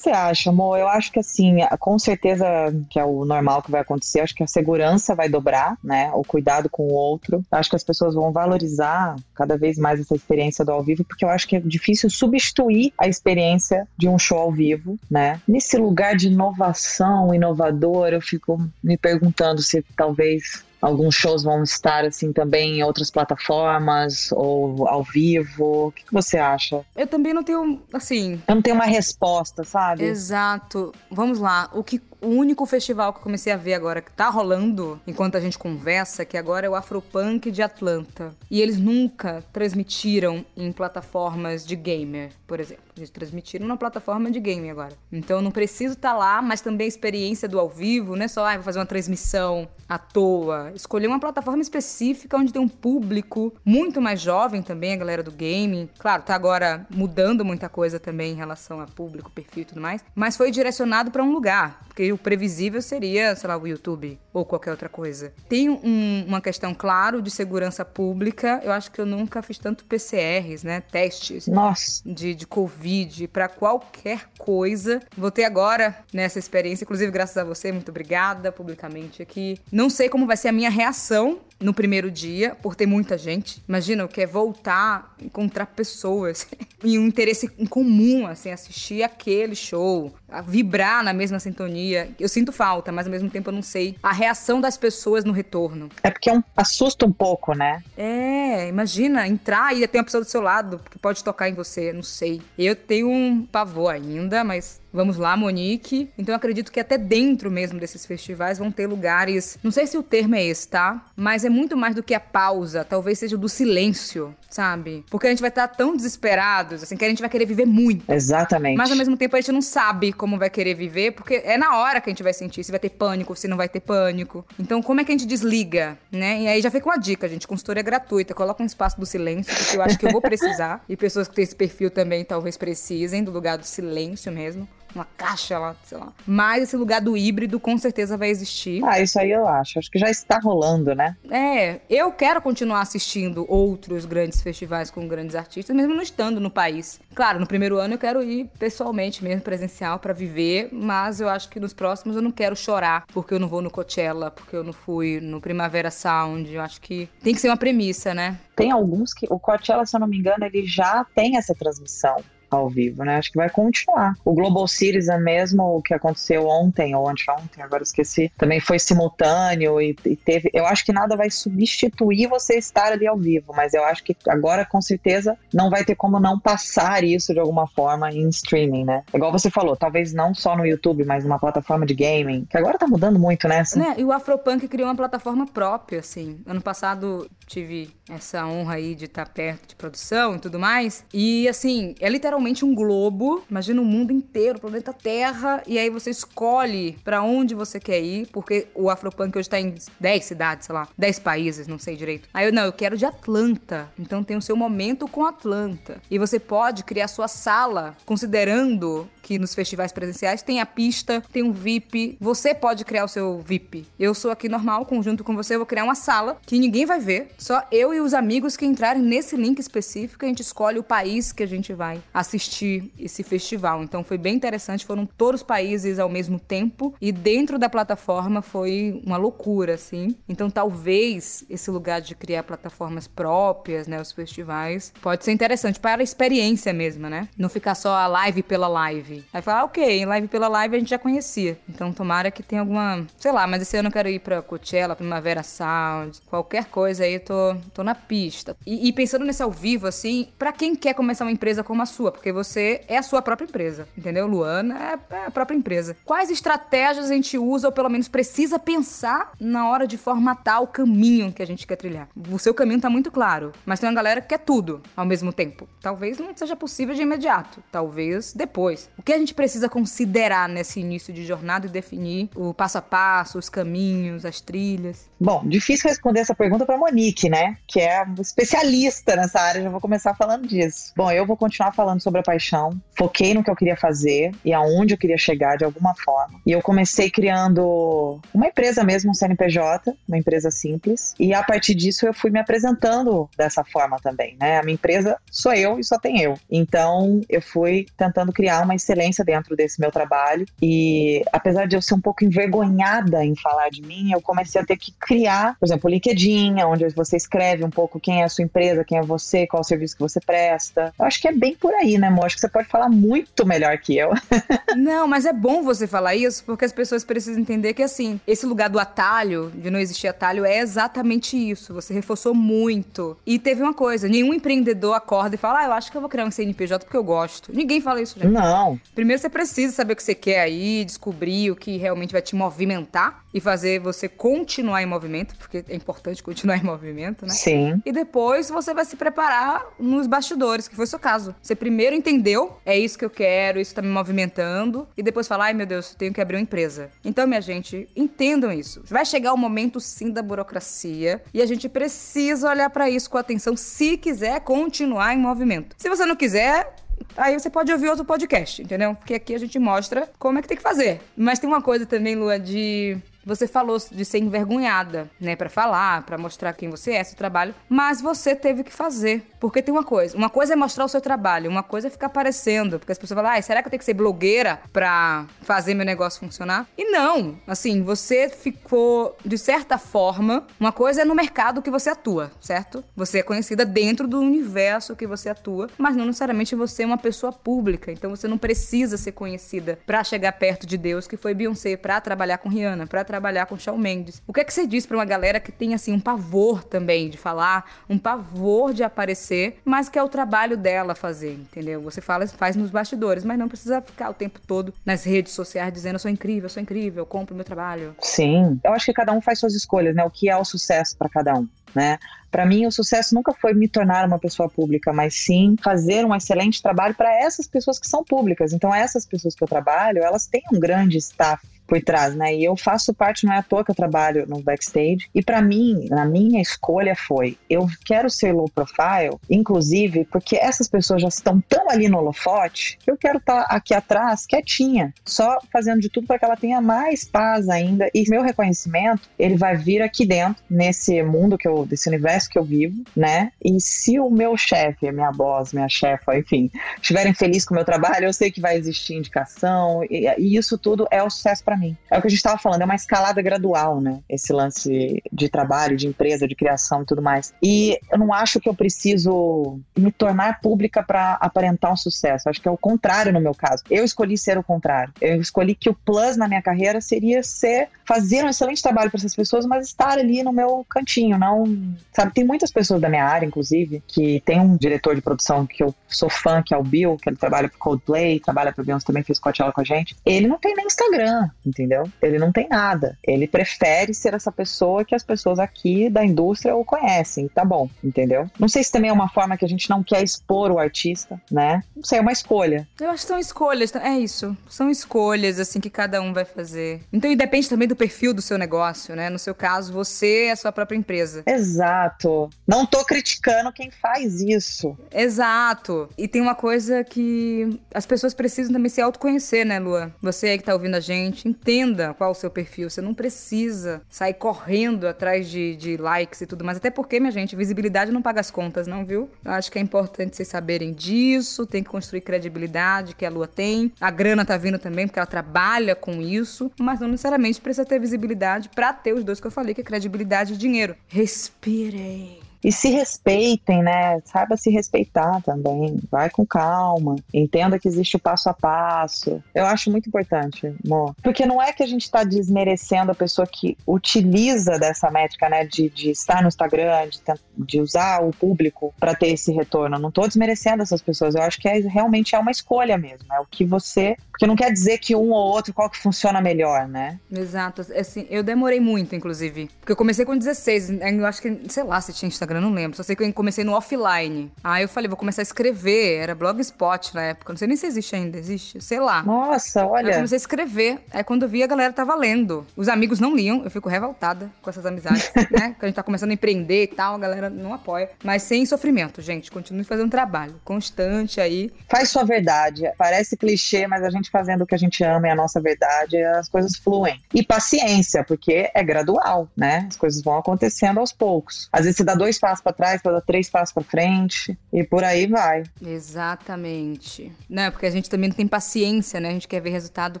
você acha, amor? Eu acho que assim, com certeza que é o normal que vai acontecer. Acho que a segurança vai dobrar, né? O cuidado com o outro. Acho que as pessoas vão valorizar cada vez mais essa experiência do ao vivo, porque eu acho que é difícil substituir a experiência de um show ao vivo, né? Nesse lugar de inovação, inovador, eu fico me perguntando se talvez alguns shows vão estar assim também em outras plataformas ou ao vivo? O que, que você acha? Eu também não tenho, assim. Eu não tenho uma resposta, sabe? Exato. Vamos lá. O que o único festival que eu comecei a ver agora que tá rolando enquanto a gente conversa, que agora é o Afropunk de Atlanta. E eles nunca transmitiram em plataformas de gamer, por exemplo. Eles transmitiram na plataforma de game agora. Então eu não preciso estar tá lá, mas também a experiência do ao vivo, não é só, ah, vou fazer uma transmissão à toa. Escolher uma plataforma específica onde tem um público muito mais jovem também, a galera do game. Claro, tá agora mudando muita coisa também em relação a público, perfil e tudo mais, mas foi direcionado para um lugar, porque o previsível seria, sei lá, o YouTube ou qualquer outra coisa. Tem um, uma questão, claro, de segurança pública. Eu acho que eu nunca fiz tanto PCRs, né? Testes Nossa. De, de Covid para qualquer coisa. Vou ter agora nessa experiência, inclusive graças a você, muito obrigada publicamente aqui. Não sei como vai ser a minha reação no primeiro dia, por ter muita gente. Imagina, eu quero voltar, encontrar pessoas (laughs) e um interesse em comum, assim, assistir aquele show, vibrar na mesma sintonia. Eu sinto falta, mas ao mesmo tempo eu não sei a reação das pessoas no retorno. É porque é um, assusta um pouco, né? É, imagina, entrar e ter uma pessoa do seu lado que pode tocar em você, não sei. Eu tenho um pavor ainda, mas Vamos lá, Monique. Então eu acredito que até dentro mesmo desses festivais vão ter lugares. Não sei se o termo é esse, tá? Mas é muito mais do que a pausa. Talvez seja do silêncio, sabe? Porque a gente vai estar tão desesperados, assim, que a gente vai querer viver muito. Exatamente. Mas ao mesmo tempo a gente não sabe como vai querer viver, porque é na hora que a gente vai sentir se vai ter pânico, se não vai ter pânico. Então, como é que a gente desliga, né? E aí já fica uma dica, gente. Consultoria gratuita. Coloca um espaço do silêncio, porque eu acho que eu vou precisar. e pessoas que têm esse perfil também talvez precisem do lugar do silêncio mesmo uma caixa lá, sei lá. Mas esse lugar do híbrido com certeza vai existir. Ah, isso aí eu acho. Acho que já está rolando, né? É, eu quero continuar assistindo outros grandes festivais com grandes artistas, mesmo não estando no país. Claro, no primeiro ano eu quero ir pessoalmente mesmo, presencial, para viver, mas eu acho que nos próximos eu não quero chorar porque eu não vou no Coachella, porque eu não fui no Primavera Sound. Eu acho que tem que ser uma premissa, né? Tem alguns que. O Coachella, se eu não me engano, ele já tem essa transmissão ao vivo, né? Acho que vai continuar. O Global Series é mesmo o que aconteceu ontem ou anteontem, agora esqueci, também foi simultâneo e, e, teve. Eu acho que nada vai substituir você estar ali ao vivo, mas eu acho que agora com certeza não vai ter como não passar isso de alguma forma em streaming, né? Igual você falou, talvez não só no YouTube, mas numa plataforma de gaming, que agora tá mudando muito, né? Assim. né? E o Afropunk criou uma plataforma própria, assim. Ano passado tive essa honra aí de estar perto de produção e tudo mais. E assim, é literalmente um globo. Imagina o mundo inteiro, o planeta Terra. E aí você escolhe para onde você quer ir, porque o Afropunk hoje tá em 10 cidades, sei lá, 10 países, não sei direito. Aí eu, não, eu quero de Atlanta. Então tem o seu momento com Atlanta. E você pode criar sua sala considerando que nos festivais presenciais tem a pista, tem um VIP. Você pode criar o seu VIP. Eu sou aqui normal, conjunto com você, eu vou criar uma sala que ninguém vai ver, só eu e os amigos que entrarem nesse link específico, a gente escolhe o país que a gente vai assistir esse festival. Então foi bem interessante, foram todos os países ao mesmo tempo e dentro da plataforma foi uma loucura, assim. Então talvez esse lugar de criar plataformas próprias, né, os festivais, pode ser interessante para a experiência mesmo, né? Não ficar só a live pela live live. Aí fala, ah, ok, live pela live a gente já conhecia. Então tomara que tenha alguma. Sei lá, mas esse ano eu quero ir pra Coachella, Primavera Sound, qualquer coisa aí, tô, tô na pista. E, e pensando nesse ao vivo, assim, para quem quer começar uma empresa como a sua, porque você é a sua própria empresa, entendeu? Luana é, é a própria empresa. Quais estratégias a gente usa, ou pelo menos precisa pensar na hora de formatar o caminho que a gente quer trilhar? O seu caminho tá muito claro, mas tem uma galera que quer tudo ao mesmo tempo. Talvez não seja possível de imediato, talvez depois. O que a gente precisa considerar nesse início de jornada e definir o passo a passo, os caminhos, as trilhas? Bom, difícil responder essa pergunta para Monique, né? Que é especialista nessa área, já vou começar falando disso. Bom, eu vou continuar falando sobre a paixão. Foquei no que eu queria fazer e aonde eu queria chegar de alguma forma. E eu comecei criando uma empresa mesmo, um CNPJ, uma empresa simples. E a partir disso eu fui me apresentando dessa forma também, né? A minha empresa sou eu e só tem eu. Então eu fui tentando criar uma excelente excelência dentro desse meu trabalho. E apesar de eu ser um pouco envergonhada em falar de mim, eu comecei a ter que criar, por exemplo, o LinkedIn, onde você escreve um pouco quem é a sua empresa, quem é você, qual o serviço que você presta. Eu acho que é bem por aí, né, amor? Acho que você pode falar muito melhor que eu. (laughs) Não, mas é bom você falar isso, porque as pessoas precisam entender que, assim, esse lugar do atalho, de não existir atalho, é exatamente isso. Você reforçou muito. E teve uma coisa: nenhum empreendedor acorda e fala, ah, eu acho que eu vou criar um CNPJ porque eu gosto. Ninguém fala isso, gente. Não. Primeiro você precisa saber o que você quer aí, descobrir o que realmente vai te movimentar e fazer você continuar em movimento, porque é importante continuar (laughs) em movimento, né? Sim. E depois você vai se preparar nos bastidores, que foi o seu caso. Você primeiro entendeu, é isso que eu quero, isso tá me movimentando, e depois falar, ai meu Deus, tenho que abrir uma empresa. Então, minha gente, entendam isso. Vai chegar o momento sim da burocracia e a gente precisa olhar para isso com atenção se quiser continuar em movimento. Se você não quiser, Aí você pode ouvir outro podcast, entendeu? Porque aqui a gente mostra como é que tem que fazer. Mas tem uma coisa também, Lua, de você falou de ser envergonhada, né, para falar, para mostrar quem você é, seu trabalho, mas você teve que fazer. Porque tem uma coisa, uma coisa é mostrar o seu trabalho, uma coisa é ficar aparecendo, porque as pessoas falam: "Ah, será que eu tenho que ser blogueira para fazer meu negócio funcionar?". E não, assim, você ficou de certa forma, uma coisa é no mercado que você atua, certo? Você é conhecida dentro do universo que você atua, mas não necessariamente você é uma pessoa pública, então você não precisa ser conhecida para chegar perto de Deus, que foi Beyoncé para trabalhar com Rihanna, para trabalhar com Shawn Mendes. O que é que você diz para uma galera que tem assim um pavor também de falar, um pavor de aparecer, mas que é o trabalho dela fazer, entendeu? Você fala, faz nos bastidores, mas não precisa ficar o tempo todo nas redes sociais dizendo eu sou incrível, eu sou incrível, eu compro meu trabalho. Sim. Eu acho que cada um faz suas escolhas, né? O que é o sucesso para cada um, né? Para mim, o sucesso nunca foi me tornar uma pessoa pública, mas sim fazer um excelente trabalho para essas pessoas que são públicas. Então, essas pessoas que eu trabalho, elas têm um grande staff por trás, né? E eu faço parte, não é à toa que eu trabalho no backstage. E para mim, na minha escolha foi, eu quero ser low profile, inclusive porque essas pessoas já estão tão ali no holofote que eu quero estar tá aqui atrás, quietinha, só fazendo de tudo para que ela tenha mais paz ainda. E meu reconhecimento, ele vai vir aqui dentro, nesse mundo que eu, desse universo que eu vivo, né? E se o meu chefe, minha boss, minha chefa, enfim, estiverem felizes com o meu trabalho, eu sei que vai existir indicação e, e isso tudo é o sucesso para mim. É o que a gente estava falando, é uma escalada gradual, né? Esse lance de trabalho, de empresa, de criação e tudo mais. E eu não acho que eu preciso me tornar pública para aparentar um sucesso. Acho que é o contrário no meu caso. Eu escolhi ser o contrário. Eu escolhi que o plus na minha carreira seria ser fazer um excelente trabalho para essas pessoas, mas estar ali no meu cantinho, não, sabe, tem muitas pessoas da minha área, inclusive, que tem um diretor de produção que eu sou fã, que é o Bill, que ele trabalha pro Coldplay, trabalha pro Beyoncé, também fez Coachella com a gente. Ele não tem nem Instagram, entendeu? Ele não tem nada. Ele prefere ser essa pessoa que as pessoas aqui da indústria o conhecem. Tá bom, entendeu? Não sei se também é uma forma que a gente não quer expor o artista, né? Não sei, é uma escolha. Eu acho que são escolhas, é isso. São escolhas, assim, que cada um vai fazer. Então, e depende também do perfil do seu negócio, né? No seu caso, você é a sua própria empresa. Exato. Não tô criticando quem faz isso. Exato. E tem uma coisa que as pessoas precisam também se autoconhecer, né, Lua? Você aí que tá ouvindo a gente, entenda qual o seu perfil. Você não precisa sair correndo atrás de, de likes e tudo mais. Até porque, minha gente, visibilidade não paga as contas, não, viu? Eu acho que é importante vocês saberem disso. Tem que construir credibilidade, que a Lua tem. A grana tá vindo também, porque ela trabalha com isso. Mas não necessariamente precisa ter visibilidade para ter os dois que eu falei, que é credibilidade e dinheiro. Respirem. E se respeitem, né? Saiba se respeitar também. Vai com calma. Entenda que existe o passo a passo. Eu acho muito importante, amor. Porque não é que a gente está desmerecendo a pessoa que utiliza dessa métrica, né? De, de estar no Instagram, de, de usar o público para ter esse retorno. Eu não estou desmerecendo essas pessoas. Eu acho que é, realmente é uma escolha mesmo. É o que você. Porque não quer dizer que um ou outro qual que funciona melhor, né? Exato. Assim, eu demorei muito, inclusive. Porque eu comecei com 16. Eu acho que, sei lá, se tinha Instagram, não lembro. Só sei que eu comecei no offline. Aí eu falei, vou começar a escrever. Era Blogspot na época. Não sei nem se existe ainda. Existe? Sei lá. Nossa, olha. Aí eu comecei a escrever. Aí quando eu vi, a galera tava lendo. Os amigos não liam. Eu fico revoltada com essas amizades, (laughs) né? Que a gente tá começando a empreender e tal. A galera não apoia. Mas sem sofrimento, gente. Continue fazendo trabalho. Constante aí. Faz sua verdade. Parece clichê, mas a gente fazendo o que a gente ama e a nossa verdade, as coisas fluem. E paciência, porque é gradual, né? As coisas vão acontecendo aos poucos. Às vezes você dá dois dois passos para trás para dar três passos para frente e por aí vai. Exatamente. Não, é porque a gente também não tem paciência, né? A gente quer ver resultado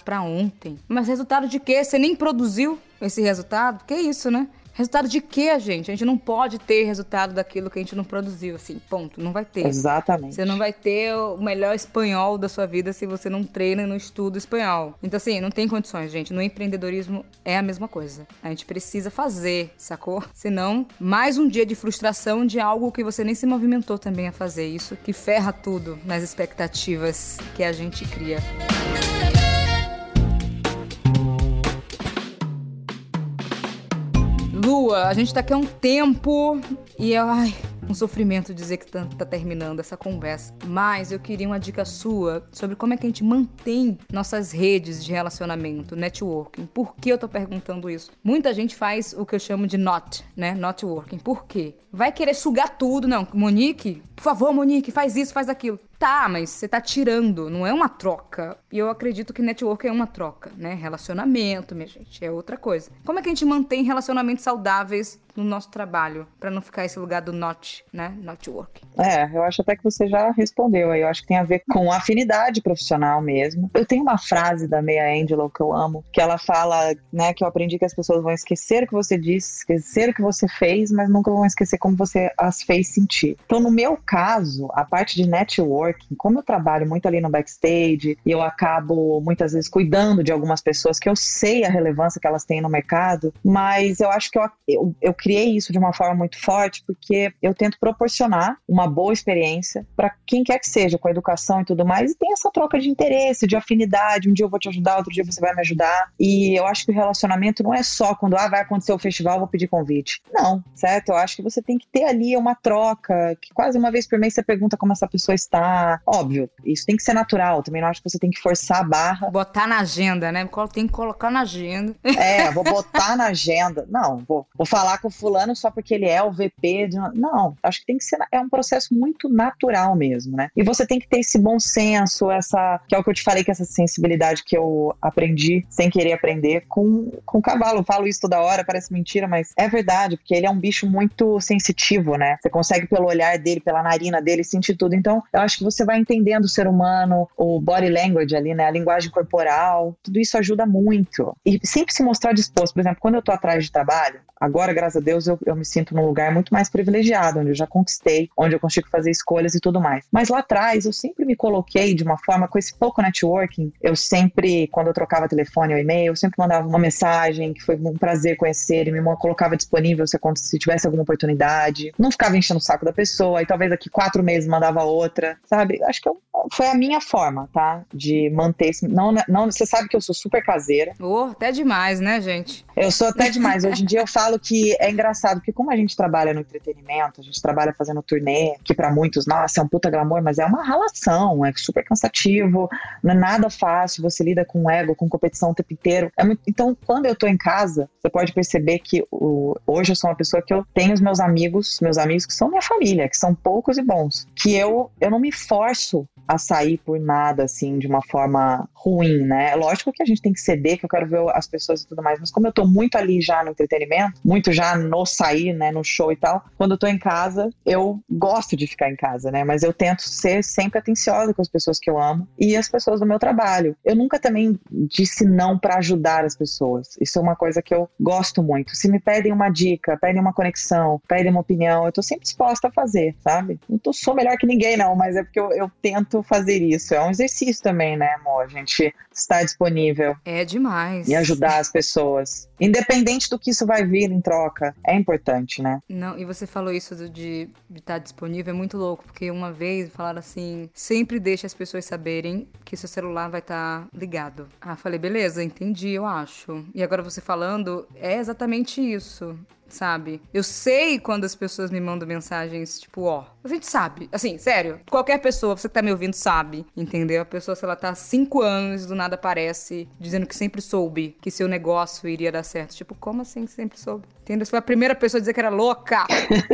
para ontem. Mas resultado de quê? Você nem produziu esse resultado? Que isso, né? Resultado de quê, gente? A gente não pode ter resultado daquilo que a gente não produziu, assim, ponto. Não vai ter. Exatamente. Você não vai ter o melhor espanhol da sua vida se você não treina e não estuda espanhol. Então, assim, não tem condições, gente. No empreendedorismo é a mesma coisa. A gente precisa fazer, sacou? Senão, mais um dia de frustração de algo que você nem se movimentou também a fazer. Isso que ferra tudo nas expectativas que a gente cria. A gente tá aqui há um tempo e ai, um sofrimento dizer que tá, tá, terminando essa conversa. Mas eu queria uma dica sua sobre como é que a gente mantém nossas redes de relacionamento, networking. Por que eu tô perguntando isso? Muita gente faz o que eu chamo de not, né? Not working. Por quê? Vai querer sugar tudo. Não, Monique, por favor, Monique, faz isso, faz aquilo. Tá, mas você tá tirando, não é uma troca. E eu acredito que network é uma troca, né? Relacionamento, minha gente, é outra coisa. Como é que a gente mantém relacionamentos saudáveis no nosso trabalho, para não ficar esse lugar do not, né? Not work. É, eu acho até que você já respondeu aí. Eu acho que tem a ver com afinidade profissional mesmo. Eu tenho uma frase da Meia Angelou que eu amo, que ela fala, né, que eu aprendi que as pessoas vão esquecer o que você disse, esquecer o que você fez, mas nunca vão esquecer como você as fez sentir. Então, no meu caso, a parte de networking, como eu trabalho muito ali no backstage e eu acabo muitas vezes cuidando de algumas pessoas que eu sei a relevância que elas têm no mercado, mas eu acho que eu, eu, eu criei isso de uma forma muito forte porque eu tento proporcionar uma boa experiência para quem quer que seja, com a educação e tudo mais, e tem essa troca de interesse, de afinidade. Um dia eu vou te ajudar, outro dia você vai me ajudar. E eu acho que o relacionamento não é só quando ah, vai acontecer o festival, vou pedir convite. Não, certo? Eu acho que você tem que ter ali uma troca, que quase uma vez por mês você pergunta como essa pessoa está. Óbvio, isso tem que ser natural. Também não acho que você tem que forçar a barra. Botar na agenda, né? Tem que colocar na agenda. É, (laughs) vou botar na agenda. Não, vou, vou falar com fulano só porque ele é o VP de. Não, acho que tem que ser é um processo muito natural mesmo, né? E você tem que ter esse bom senso, essa que é o que eu te falei que essa sensibilidade que eu aprendi sem querer aprender com com o cavalo. Eu falo isso toda hora, parece mentira, mas é verdade, porque ele é um bicho muito sensitivo, né? Você consegue pelo olhar dele, pela narina dele sentir tudo. Então, eu acho que você vai entendendo o ser humano, o body language ali, né? A linguagem corporal, tudo isso ajuda muito. E sempre se mostrar disposto. Por exemplo, quando eu tô atrás de trabalho, agora, graças a Deus, eu, eu me sinto num lugar muito mais privilegiado, onde eu já conquistei, onde eu consigo fazer escolhas e tudo mais. Mas lá atrás, eu sempre me coloquei de uma forma, com esse pouco networking, eu sempre, quando eu trocava telefone ou e-mail, eu sempre mandava uma mensagem que foi um prazer conhecer e me colocava disponível se, se tivesse alguma oportunidade. Não ficava enchendo o saco da pessoa, e talvez daqui quatro meses mandava outra, sabe? Acho que eu, foi a minha forma, tá? De manter esse. Não, não, você sabe que eu sou super caseira. Oh, até demais, né, gente? Eu sou até demais. Hoje em dia eu falo que é engraçado, porque como a gente trabalha no entretenimento, a gente trabalha fazendo turnê, que para muitos, nossa, é um puta glamour, mas é uma relação, é super cansativo, não é nada fácil, você lida com ego, com competição o tempo inteiro. É muito... Então, quando eu tô em casa, você pode perceber que o... hoje eu sou uma pessoa que eu tenho os meus amigos, meus amigos que são minha família, que são poucos e bons, que eu, eu não me forço a sair por nada, assim, de uma forma ruim, né? Lógico que a gente tem que ceder, que eu quero ver as pessoas e tudo mais, mas como eu tô muito ali já no entretenimento, muito já no sair, né, no show e tal, quando eu tô em casa, eu gosto de ficar em casa, né? Mas eu tento ser sempre atenciosa com as pessoas que eu amo e as pessoas do meu trabalho. Eu nunca também disse não para ajudar as pessoas. Isso é uma coisa que eu gosto muito. Se me pedem uma dica, pedem uma conexão, pedem uma opinião, eu tô sempre disposta a fazer, sabe? Não tô, sou melhor que ninguém, não, mas é porque eu, eu tento fazer isso. É um exercício também, né, amor? A gente estar disponível. É demais. E ajudar as pessoas. Independente do que isso vai vir em troca. É importante, né? Não, e você falou isso de, de estar disponível, é muito louco, porque uma vez falaram assim: sempre deixe as pessoas saberem que seu celular vai estar ligado. Ah, falei, beleza, entendi, eu acho. E agora você falando, é exatamente isso sabe? Eu sei quando as pessoas me mandam mensagens, tipo, ó. A gente sabe. Assim, sério. Qualquer pessoa, você que tá me ouvindo, sabe. Entendeu? A pessoa, se ela tá há cinco anos do nada aparece dizendo que sempre soube que seu negócio iria dar certo. Tipo, como assim sempre soube? Entendeu? Você foi a primeira pessoa a dizer que era louca.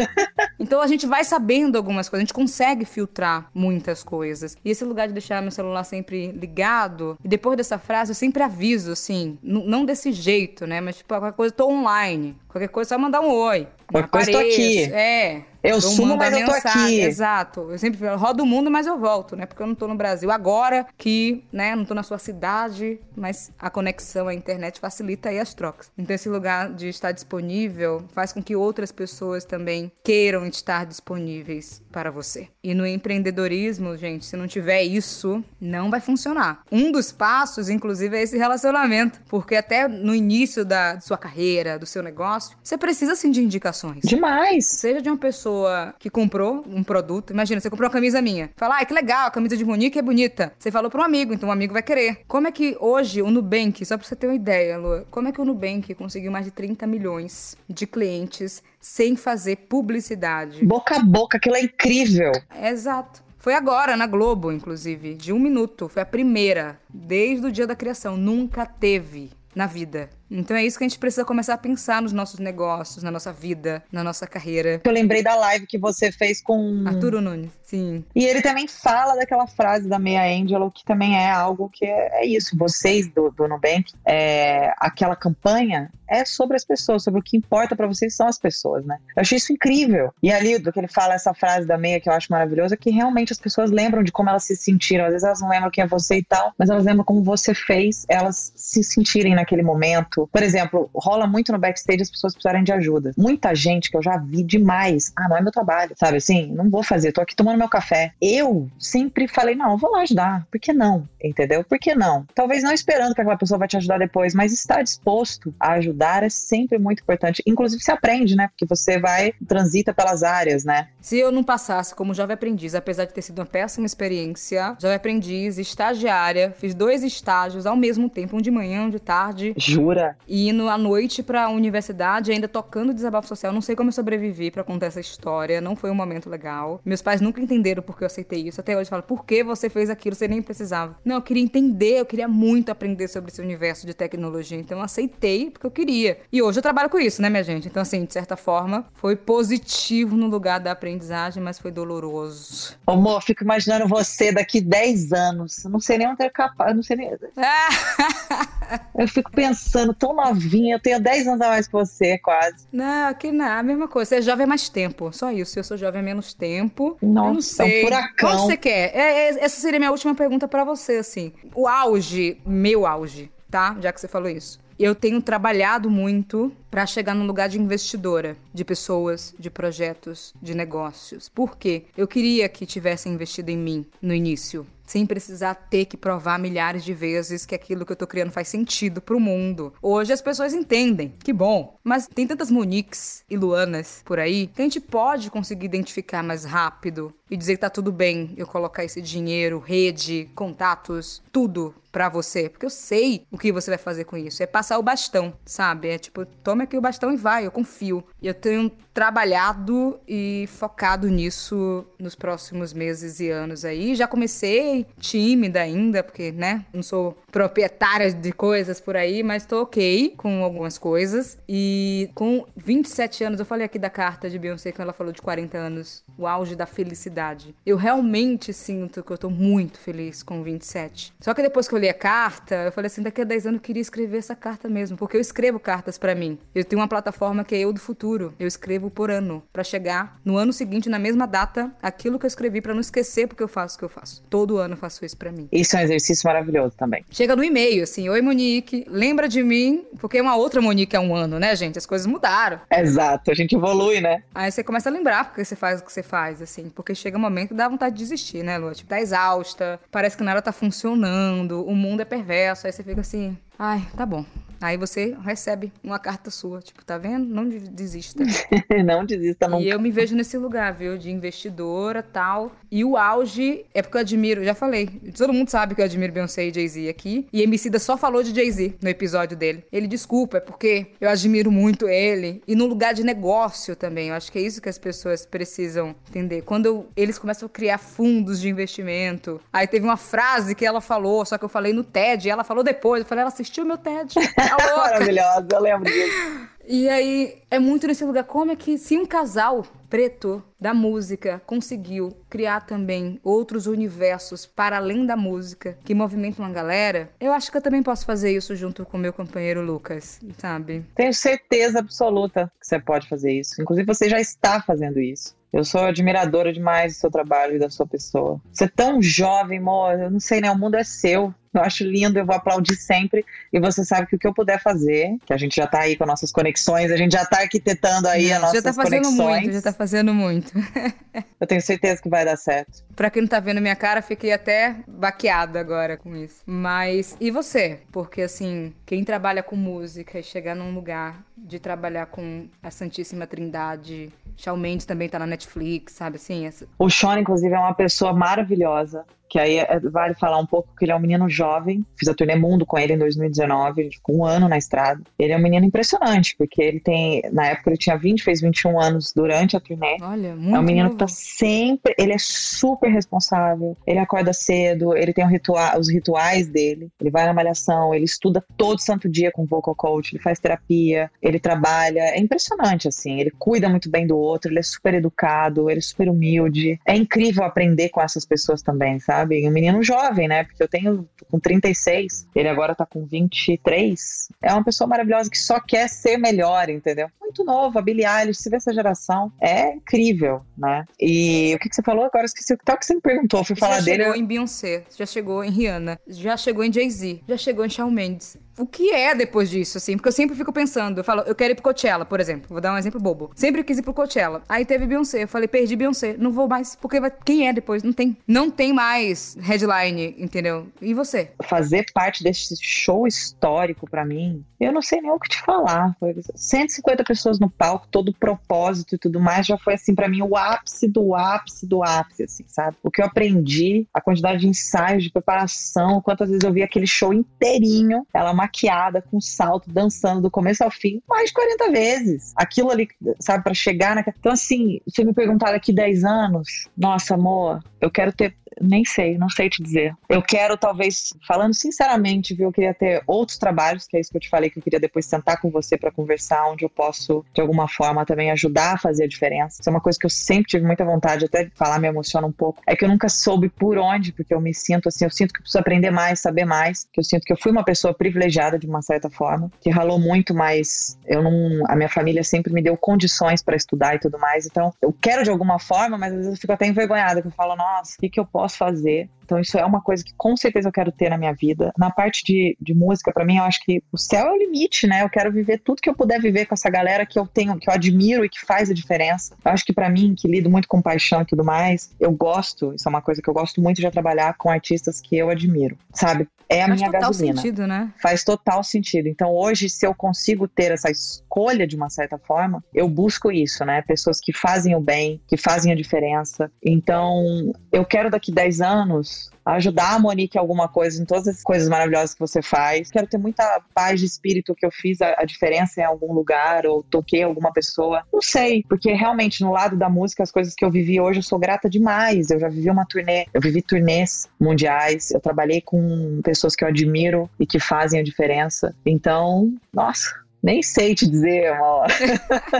(laughs) então a gente vai sabendo algumas coisas, a gente consegue filtrar muitas coisas. E esse lugar de deixar meu celular sempre ligado, e depois dessa frase eu sempre aviso, assim, não desse jeito, né? Mas tipo, qualquer coisa, tô online. Qualquer coisa, só mandar um oi. Qualquer coisa, tô aqui. É, Eu sumo, mas eu tô aqui. Exato. Eu sempre falo, rodo o mundo, mas eu volto, né? Porque eu não tô no Brasil. Agora que, né, não tô na sua cidade, mas a conexão à internet facilita aí as trocas. Então esse lugar de estar disponível faz com que outras pessoas também queiram estar disponíveis para você. E no empreendedorismo, gente, se não tiver isso, não vai funcionar. Um dos passos, inclusive, é esse relacionamento, porque até no início da sua carreira, do seu negócio, você precisa sim de indicações. Demais. Seja de uma pessoa que comprou um produto, imagina, você comprou uma camisa minha. Fala, ah, que legal, a camisa de Monique é bonita. Você falou para um amigo, então o um amigo vai querer. Como é que hoje o Nubank, só para você ter uma ideia, Lu, como é que o Nubank conseguiu mais de 30 milhões de clientes sem fazer publicidade? Boca a boca, aquilo é incrível. Exato. Foi agora, na Globo, inclusive, de um minuto. Foi a primeira, desde o dia da criação. Nunca teve na vida. Então é isso que a gente precisa começar a pensar nos nossos negócios, na nossa vida, na nossa carreira. Eu lembrei da live que você fez com Arturo Nunes, sim. E ele também fala daquela frase da Meia Angelo, que também é algo que é, é isso. Vocês do, do Nubank, é, aquela campanha é sobre as pessoas, sobre o que importa para vocês são as pessoas, né? Eu achei isso incrível. E ali, do que ele fala, essa frase da Meia que eu acho maravilhosa, é que realmente as pessoas lembram de como elas se sentiram. Às vezes elas não lembram quem é você e tal, mas elas lembram como você fez elas se sentirem naquele momento. Por exemplo, rola muito no backstage as pessoas precisarem de ajuda. Muita gente que eu já vi demais. Ah, não é meu trabalho, sabe assim? Não vou fazer, tô aqui tomando meu café. Eu sempre falei, não, eu vou lá ajudar. Por que não? Entendeu? Por que não? Talvez não esperando que aquela pessoa vai te ajudar depois, mas estar disposto a ajudar é sempre muito importante. Inclusive, se aprende, né? Porque você vai, transita pelas áreas, né? Se eu não passasse como jovem aprendiz, apesar de ter sido uma péssima experiência, jovem aprendiz, estagiária, fiz dois estágios ao mesmo tempo, um de manhã, um de tarde. Jura? E indo à noite pra universidade, ainda tocando desabafo social. Não sei como eu sobrevivi para contar essa história, não foi um momento legal. Meus pais nunca entenderam por que eu aceitei isso. Até hoje falam, por que você fez aquilo? Você nem precisava. Não, eu queria entender, eu queria muito aprender sobre esse universo de tecnologia. Então eu aceitei porque eu queria. E hoje eu trabalho com isso, né, minha gente? Então, assim, de certa forma, foi positivo no lugar da aprendizagem, mas foi doloroso. Amor, fico imaginando você daqui 10 anos. Eu não sei nem onde é capaz, eu não sei nem. eu fico pensando, tão novinha, eu tenho 10 anos a mais que você, quase. Não, aqui não, a mesma coisa. Você é jovem mais tempo, só isso. Eu sou jovem há menos tempo. Nossa, eu não sei. É um furacão. Qual você quer? É, é, essa seria a minha última pergunta para você, assim. O auge, meu auge, tá? Já que você falou isso eu tenho trabalhado muito para chegar num lugar de investidora, de pessoas, de projetos, de negócios. Por quê? Eu queria que tivessem investido em mim no início sem precisar ter que provar milhares de vezes que aquilo que eu tô criando faz sentido pro mundo. Hoje as pessoas entendem, que bom. Mas tem tantas Moniques e Luanas por aí que a gente pode conseguir identificar mais rápido e dizer que tá tudo bem eu colocar esse dinheiro, rede, contatos, tudo para você, porque eu sei o que você vai fazer com isso. É passar o bastão, sabe? É tipo, toma aqui o bastão e vai, eu confio. E eu tenho trabalhado e focado nisso nos próximos meses e anos aí. Já comecei tímida ainda, porque, né, não sou proprietária de coisas por aí, mas tô ok com algumas coisas. E com 27 anos, eu falei aqui da carta de Beyoncé quando ela falou de 40 anos, o auge da felicidade. Eu realmente sinto que eu tô muito feliz com 27. Só que depois que eu a carta, eu falei assim, daqui a 10 anos eu queria escrever essa carta mesmo, porque eu escrevo cartas para mim. Eu tenho uma plataforma que é Eu do Futuro. Eu escrevo por ano, para chegar no ano seguinte, na mesma data, aquilo que eu escrevi para não esquecer porque eu faço o que eu faço. Todo ano eu faço isso para mim. Isso é um exercício maravilhoso também. Chega no e-mail, assim, oi Monique, lembra de mim, porque é uma outra Monique há um ano, né, gente? As coisas mudaram. Exato, a gente evolui, né? Aí você começa a lembrar porque você faz o que você faz, assim, porque chega um momento que dá vontade de desistir, né, Lu? Tipo, tá exausta, parece que nada tá funcionando, o mundo é perverso, aí você fica assim, ai, tá bom, Aí você recebe uma carta sua, tipo, tá vendo? Não desista. (laughs) não desista nunca. E eu me vejo nesse lugar, viu? De investidora tal. E o auge é porque eu admiro, já falei, todo mundo sabe que eu admiro Beyoncé e Jay-Z aqui. E Emicida só falou de Jay-Z no episódio dele. Ele, desculpa, é porque eu admiro muito ele. E no lugar de negócio também. Eu acho que é isso que as pessoas precisam entender. Quando eu, eles começam a criar fundos de investimento. Aí teve uma frase que ela falou, só que eu falei no TED, e ela falou depois. Eu falei, ela assistiu meu TED. (laughs) (laughs) Tá Maravilhosa, eu lembro disso. E aí, é muito nesse lugar. Como é que se um casal preto da música conseguiu criar também outros universos para além da música que movimentam a galera, eu acho que eu também posso fazer isso junto com meu companheiro Lucas, sabe? Tenho certeza absoluta que você pode fazer isso. Inclusive, você já está fazendo isso. Eu sou admiradora demais do seu trabalho e da sua pessoa. Você é tão jovem, amor. Eu não sei, né? O mundo é seu. Eu acho lindo, eu vou aplaudir sempre. E você sabe que o que eu puder fazer, que a gente já tá aí com nossas conexões, a gente já tá arquitetando aí não, as nossas já tá fazendo conexões. muito, já tá fazendo muito. (laughs) eu tenho certeza que vai dar certo. Pra quem não tá vendo minha cara, fiquei até baqueada agora com isso. Mas, e você? Porque, assim, quem trabalha com música e chegar num lugar de trabalhar com a Santíssima Trindade, Shawn Mendes também tá na Netflix, sabe assim? Essa... O Sean, inclusive, é uma pessoa maravilhosa que aí é, vale falar um pouco que ele é um menino jovem. Fiz a turnê Mundo com ele em 2019, ele ficou um ano na estrada. Ele é um menino impressionante, porque ele tem, na época ele tinha 20, fez 21 anos durante a turnê. Olha, muito É um menino novo. que tá sempre, ele é super responsável, ele acorda cedo, ele tem um ritua- os rituais dele, ele vai na malhação, ele estuda todo santo dia com vocal coach, ele faz terapia, ele trabalha, é impressionante assim, ele cuida muito bem do outro, ele é super educado, ele é super humilde. É incrível aprender com essas pessoas também, sabe? Um menino jovem, né? Porque eu tenho com 36, ele agora tá com 23. É uma pessoa maravilhosa que só quer ser melhor, entendeu? Muito novo, a Billie Eilish, se vê essa geração, é incrível, né? E o que, que você falou agora? Eu esqueci o que tal que você me perguntou. Fui falar já dele. chegou em Beyoncé, já chegou em Rihanna, já chegou em Jay-Z, já chegou em Shawn Mendes. O que é depois disso, assim? Porque eu sempre fico pensando, eu falo, eu quero ir pro Coachella, por exemplo. Vou dar um exemplo bobo. Sempre quis ir pro Coachella. Aí teve Beyoncé. Eu falei, perdi Beyoncé. Não vou mais. Porque vai... quem é depois? Não tem. Não tem mais headline, entendeu? E você? fazer parte desse show histórico pra mim, eu não sei nem o que te falar. Foi 150 pessoas no palco, todo propósito e tudo mais, já foi assim pra mim o ápice do ápice do ápice, assim, sabe? O que eu aprendi, a quantidade de ensaios, de preparação, quantas vezes eu vi aquele show inteirinho, ela maquiada, com salto, dançando do começo ao fim, mais de 40 vezes. Aquilo ali, sabe, pra chegar naquela. Então, assim, se me perguntar daqui 10 anos, nossa, amor, eu quero ter nem sei, não sei te dizer. Eu quero, talvez, falando sinceramente, viu, eu queria ter outros trabalhos, que é isso que eu te falei, que eu queria depois sentar com você para conversar, onde eu posso, de alguma forma, também ajudar a fazer a diferença. Isso é uma coisa que eu sempre tive muita vontade, até de falar, me emociona um pouco. É que eu nunca soube por onde, porque eu me sinto assim, eu sinto que eu preciso aprender mais, saber mais, que eu sinto que eu fui uma pessoa privilegiada de uma certa forma, que ralou muito, mas eu não. A minha família sempre me deu condições para estudar e tudo mais. Então, eu quero de alguma forma, mas às vezes eu fico até envergonhada, que eu falo, nossa, o que, que eu posso fazer? Então, isso é uma coisa que com certeza eu quero ter na minha vida. Na parte de, de música, para mim, eu acho que o céu é o limite, né? Eu quero viver tudo que eu puder viver com essa galera que eu tenho, que eu admiro e que faz a diferença. Eu acho que para mim, que lido muito com paixão e tudo mais, eu gosto, isso é uma coisa que eu gosto muito de trabalhar com artistas que eu admiro, sabe? É a Faz minha total gasolina. sentido, né? Faz total sentido. Então, hoje, se eu consigo ter essa escolha de uma certa forma, eu busco isso, né? Pessoas que fazem o bem, que fazem a diferença. Então, eu quero daqui 10 anos ajudar a Monique alguma coisa, em todas as coisas maravilhosas que você faz. Quero ter muita paz de espírito que eu fiz a, a diferença em algum lugar ou toquei alguma pessoa. Não sei, porque realmente no lado da música, as coisas que eu vivi hoje, eu sou grata demais. Eu já vivi uma turnê, eu vivi turnês mundiais, eu trabalhei com pessoas que eu admiro e que fazem a diferença. Então, nossa, nem sei te dizer, amor.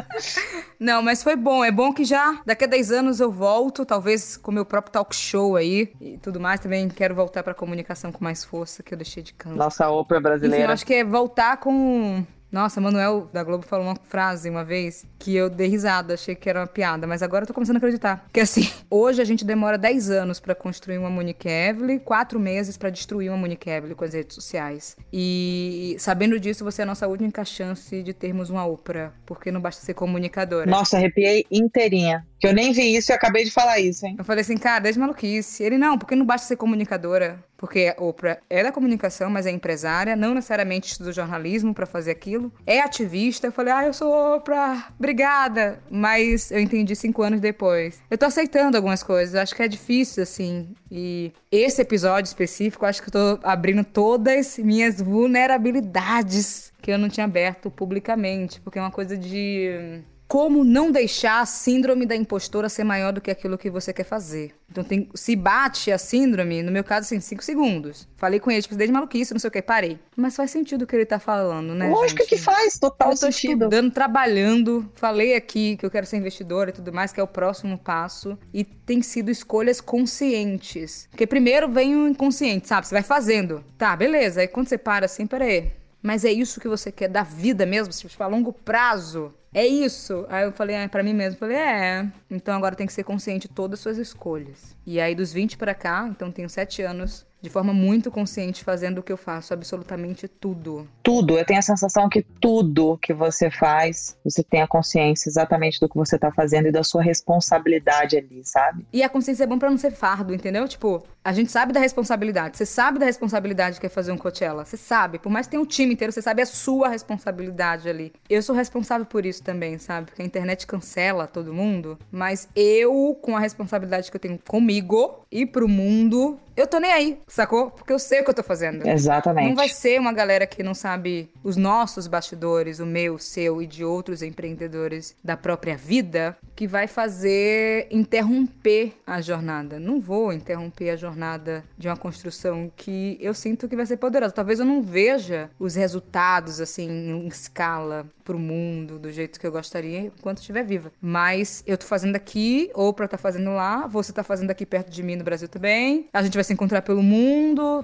(laughs) Não, mas foi bom. É bom que já daqui a 10 anos eu volto, talvez com o meu próprio talk show aí e tudo mais. Também quero voltar pra comunicação com mais força, que eu deixei de canto. Nossa ópera Enfim, eu brasileira. acho que é voltar com. Nossa, Manuel da Globo falou uma frase uma vez que eu dei risada, achei que era uma piada, mas agora eu tô começando a acreditar. Que assim, (laughs) hoje a gente demora 10 anos pra construir uma Monique Evelyn, 4 meses pra destruir uma Monique Evelyn com as redes sociais. E sabendo disso, você é a nossa única chance de termos uma Oprah, porque não basta ser comunicadora. Nossa, arrepiei inteirinha. Que eu nem vi isso e acabei de falar isso, hein? Eu falei assim, cara, desde maluquice. Ele, não, porque não basta ser comunicadora. Porque a Oprah é da comunicação, mas é empresária, não necessariamente estuda jornalismo pra fazer aquilo. É ativista. Eu falei, ah, eu sou Oprah, obrigada. Mas eu entendi cinco anos depois. Eu tô aceitando algumas coisas, acho que é difícil, assim. E esse episódio específico, acho que eu tô abrindo todas minhas vulnerabilidades que eu não tinha aberto publicamente. Porque é uma coisa de como não deixar a síndrome da impostora ser maior do que aquilo que você quer fazer. Então, tem, se bate a síndrome, no meu caso, assim, 5 segundos. Falei com ele, tipo, desde maluquice, não sei o que, parei. Mas faz sentido o que ele tá falando, né? Lógico gente? que faz, total Eu tô sentido. estudando, trabalhando. Falei aqui que eu quero ser investidora e tudo mais, que é o próximo passo. E tem sido escolhas conscientes. Porque primeiro vem o inconsciente, sabe? Você vai fazendo. Tá, beleza. Aí quando você para assim, peraí. Mas é isso que você quer da vida mesmo, tipo, a longo prazo. É isso. Aí eu falei, ah, pra mim mesmo, falei, é. Então agora tem que ser consciente de todas as suas escolhas. E aí dos 20 para cá, então tenho 7 anos, de forma muito consciente, fazendo o que eu faço, absolutamente tudo. Tudo. Eu tenho a sensação que tudo que você faz, você tem a consciência exatamente do que você tá fazendo e da sua responsabilidade ali, sabe? E a consciência é bom para não ser fardo, entendeu? Tipo, a gente sabe da responsabilidade. Você sabe da responsabilidade que é fazer um Coachella. Você sabe. Por mais que tenha um time inteiro, você sabe a sua responsabilidade ali. Eu sou responsável por isso também, sabe? Porque a internet cancela todo mundo. Mas eu, com a responsabilidade que eu tenho comigo e pro mundo, eu tô nem aí, sacou? Porque eu sei o que eu tô fazendo. Exatamente. Não vai ser uma galera que não sabe os nossos bastidores, o meu, o seu e de outros empreendedores da própria vida, que vai fazer interromper a jornada. Não vou interromper a jornada de uma construção que eu sinto que vai ser poderosa. Talvez eu não veja os resultados, assim, em escala pro mundo, do jeito que eu gostaria, enquanto estiver viva. Mas eu tô fazendo aqui, ou pra estar tá fazendo lá, você tá fazendo aqui perto de mim no Brasil também. A gente vai se encontrar pelo mundo,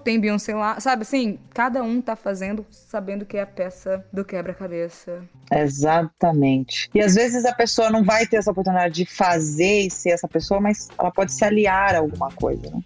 tem Beyoncé lá, sabe assim? Cada um tá fazendo sabendo que é a peça do quebra-cabeça. Exatamente. E às vezes a pessoa não vai ter essa oportunidade de fazer e ser essa pessoa, mas ela pode se aliar a alguma coisa, né?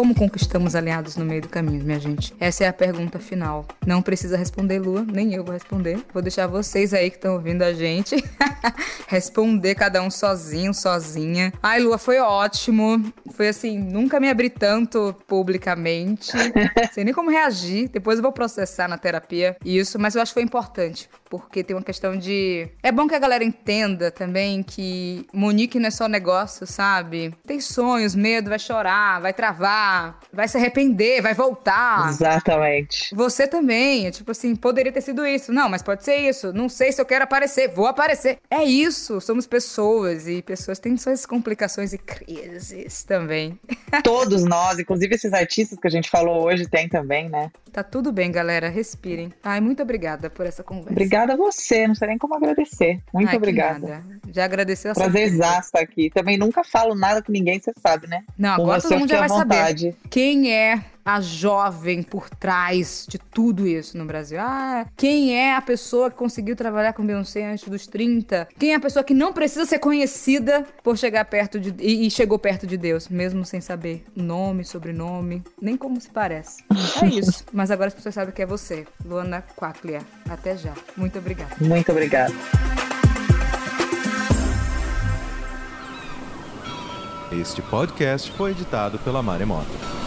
Como conquistamos aliados no meio do caminho, minha gente? Essa é a pergunta final. Não precisa responder, Lua, nem eu vou responder. Vou deixar vocês aí que estão ouvindo a gente (laughs) responder cada um sozinho, sozinha. Ai, Lua, foi ótimo. Foi assim, nunca me abri tanto publicamente. (laughs) Sei nem como reagir. Depois eu vou processar na terapia isso, mas eu acho que foi importante, porque tem uma questão de. É bom que a galera entenda também que Monique não é só negócio, sabe? Tem sonhos, medo, vai chorar, vai travar vai se arrepender, vai voltar. Exatamente. Você também, é tipo assim, poderia ter sido isso. Não, mas pode ser isso. Não sei se eu quero aparecer, vou aparecer. É isso, somos pessoas e pessoas têm suas complicações e crises também. (laughs) Todos nós, inclusive esses artistas que a gente falou hoje, tem também, né? Tá tudo bem, galera, respirem. Ai, muito obrigada por essa conversa. Obrigada a você, não sei nem como agradecer. Muito Ai, obrigada. Já agradeceu a Prazerzaço aqui. Também nunca falo nada com ninguém, você sabe, né? Não, agora todo mundo já vai vontade. saber. Quem é a jovem por trás de tudo isso no Brasil? Ah, quem é a pessoa que conseguiu trabalhar com Beyoncé antes dos 30? Quem é a pessoa que não precisa ser conhecida por chegar perto de e, e chegou perto de Deus, mesmo sem saber nome, sobrenome, nem como se parece. É isso. (laughs) Mas agora as pessoas sabem que é você, Luana Quaclia. Até já. Muito obrigada. Muito obrigada. Este podcast foi editado pela Maremoto.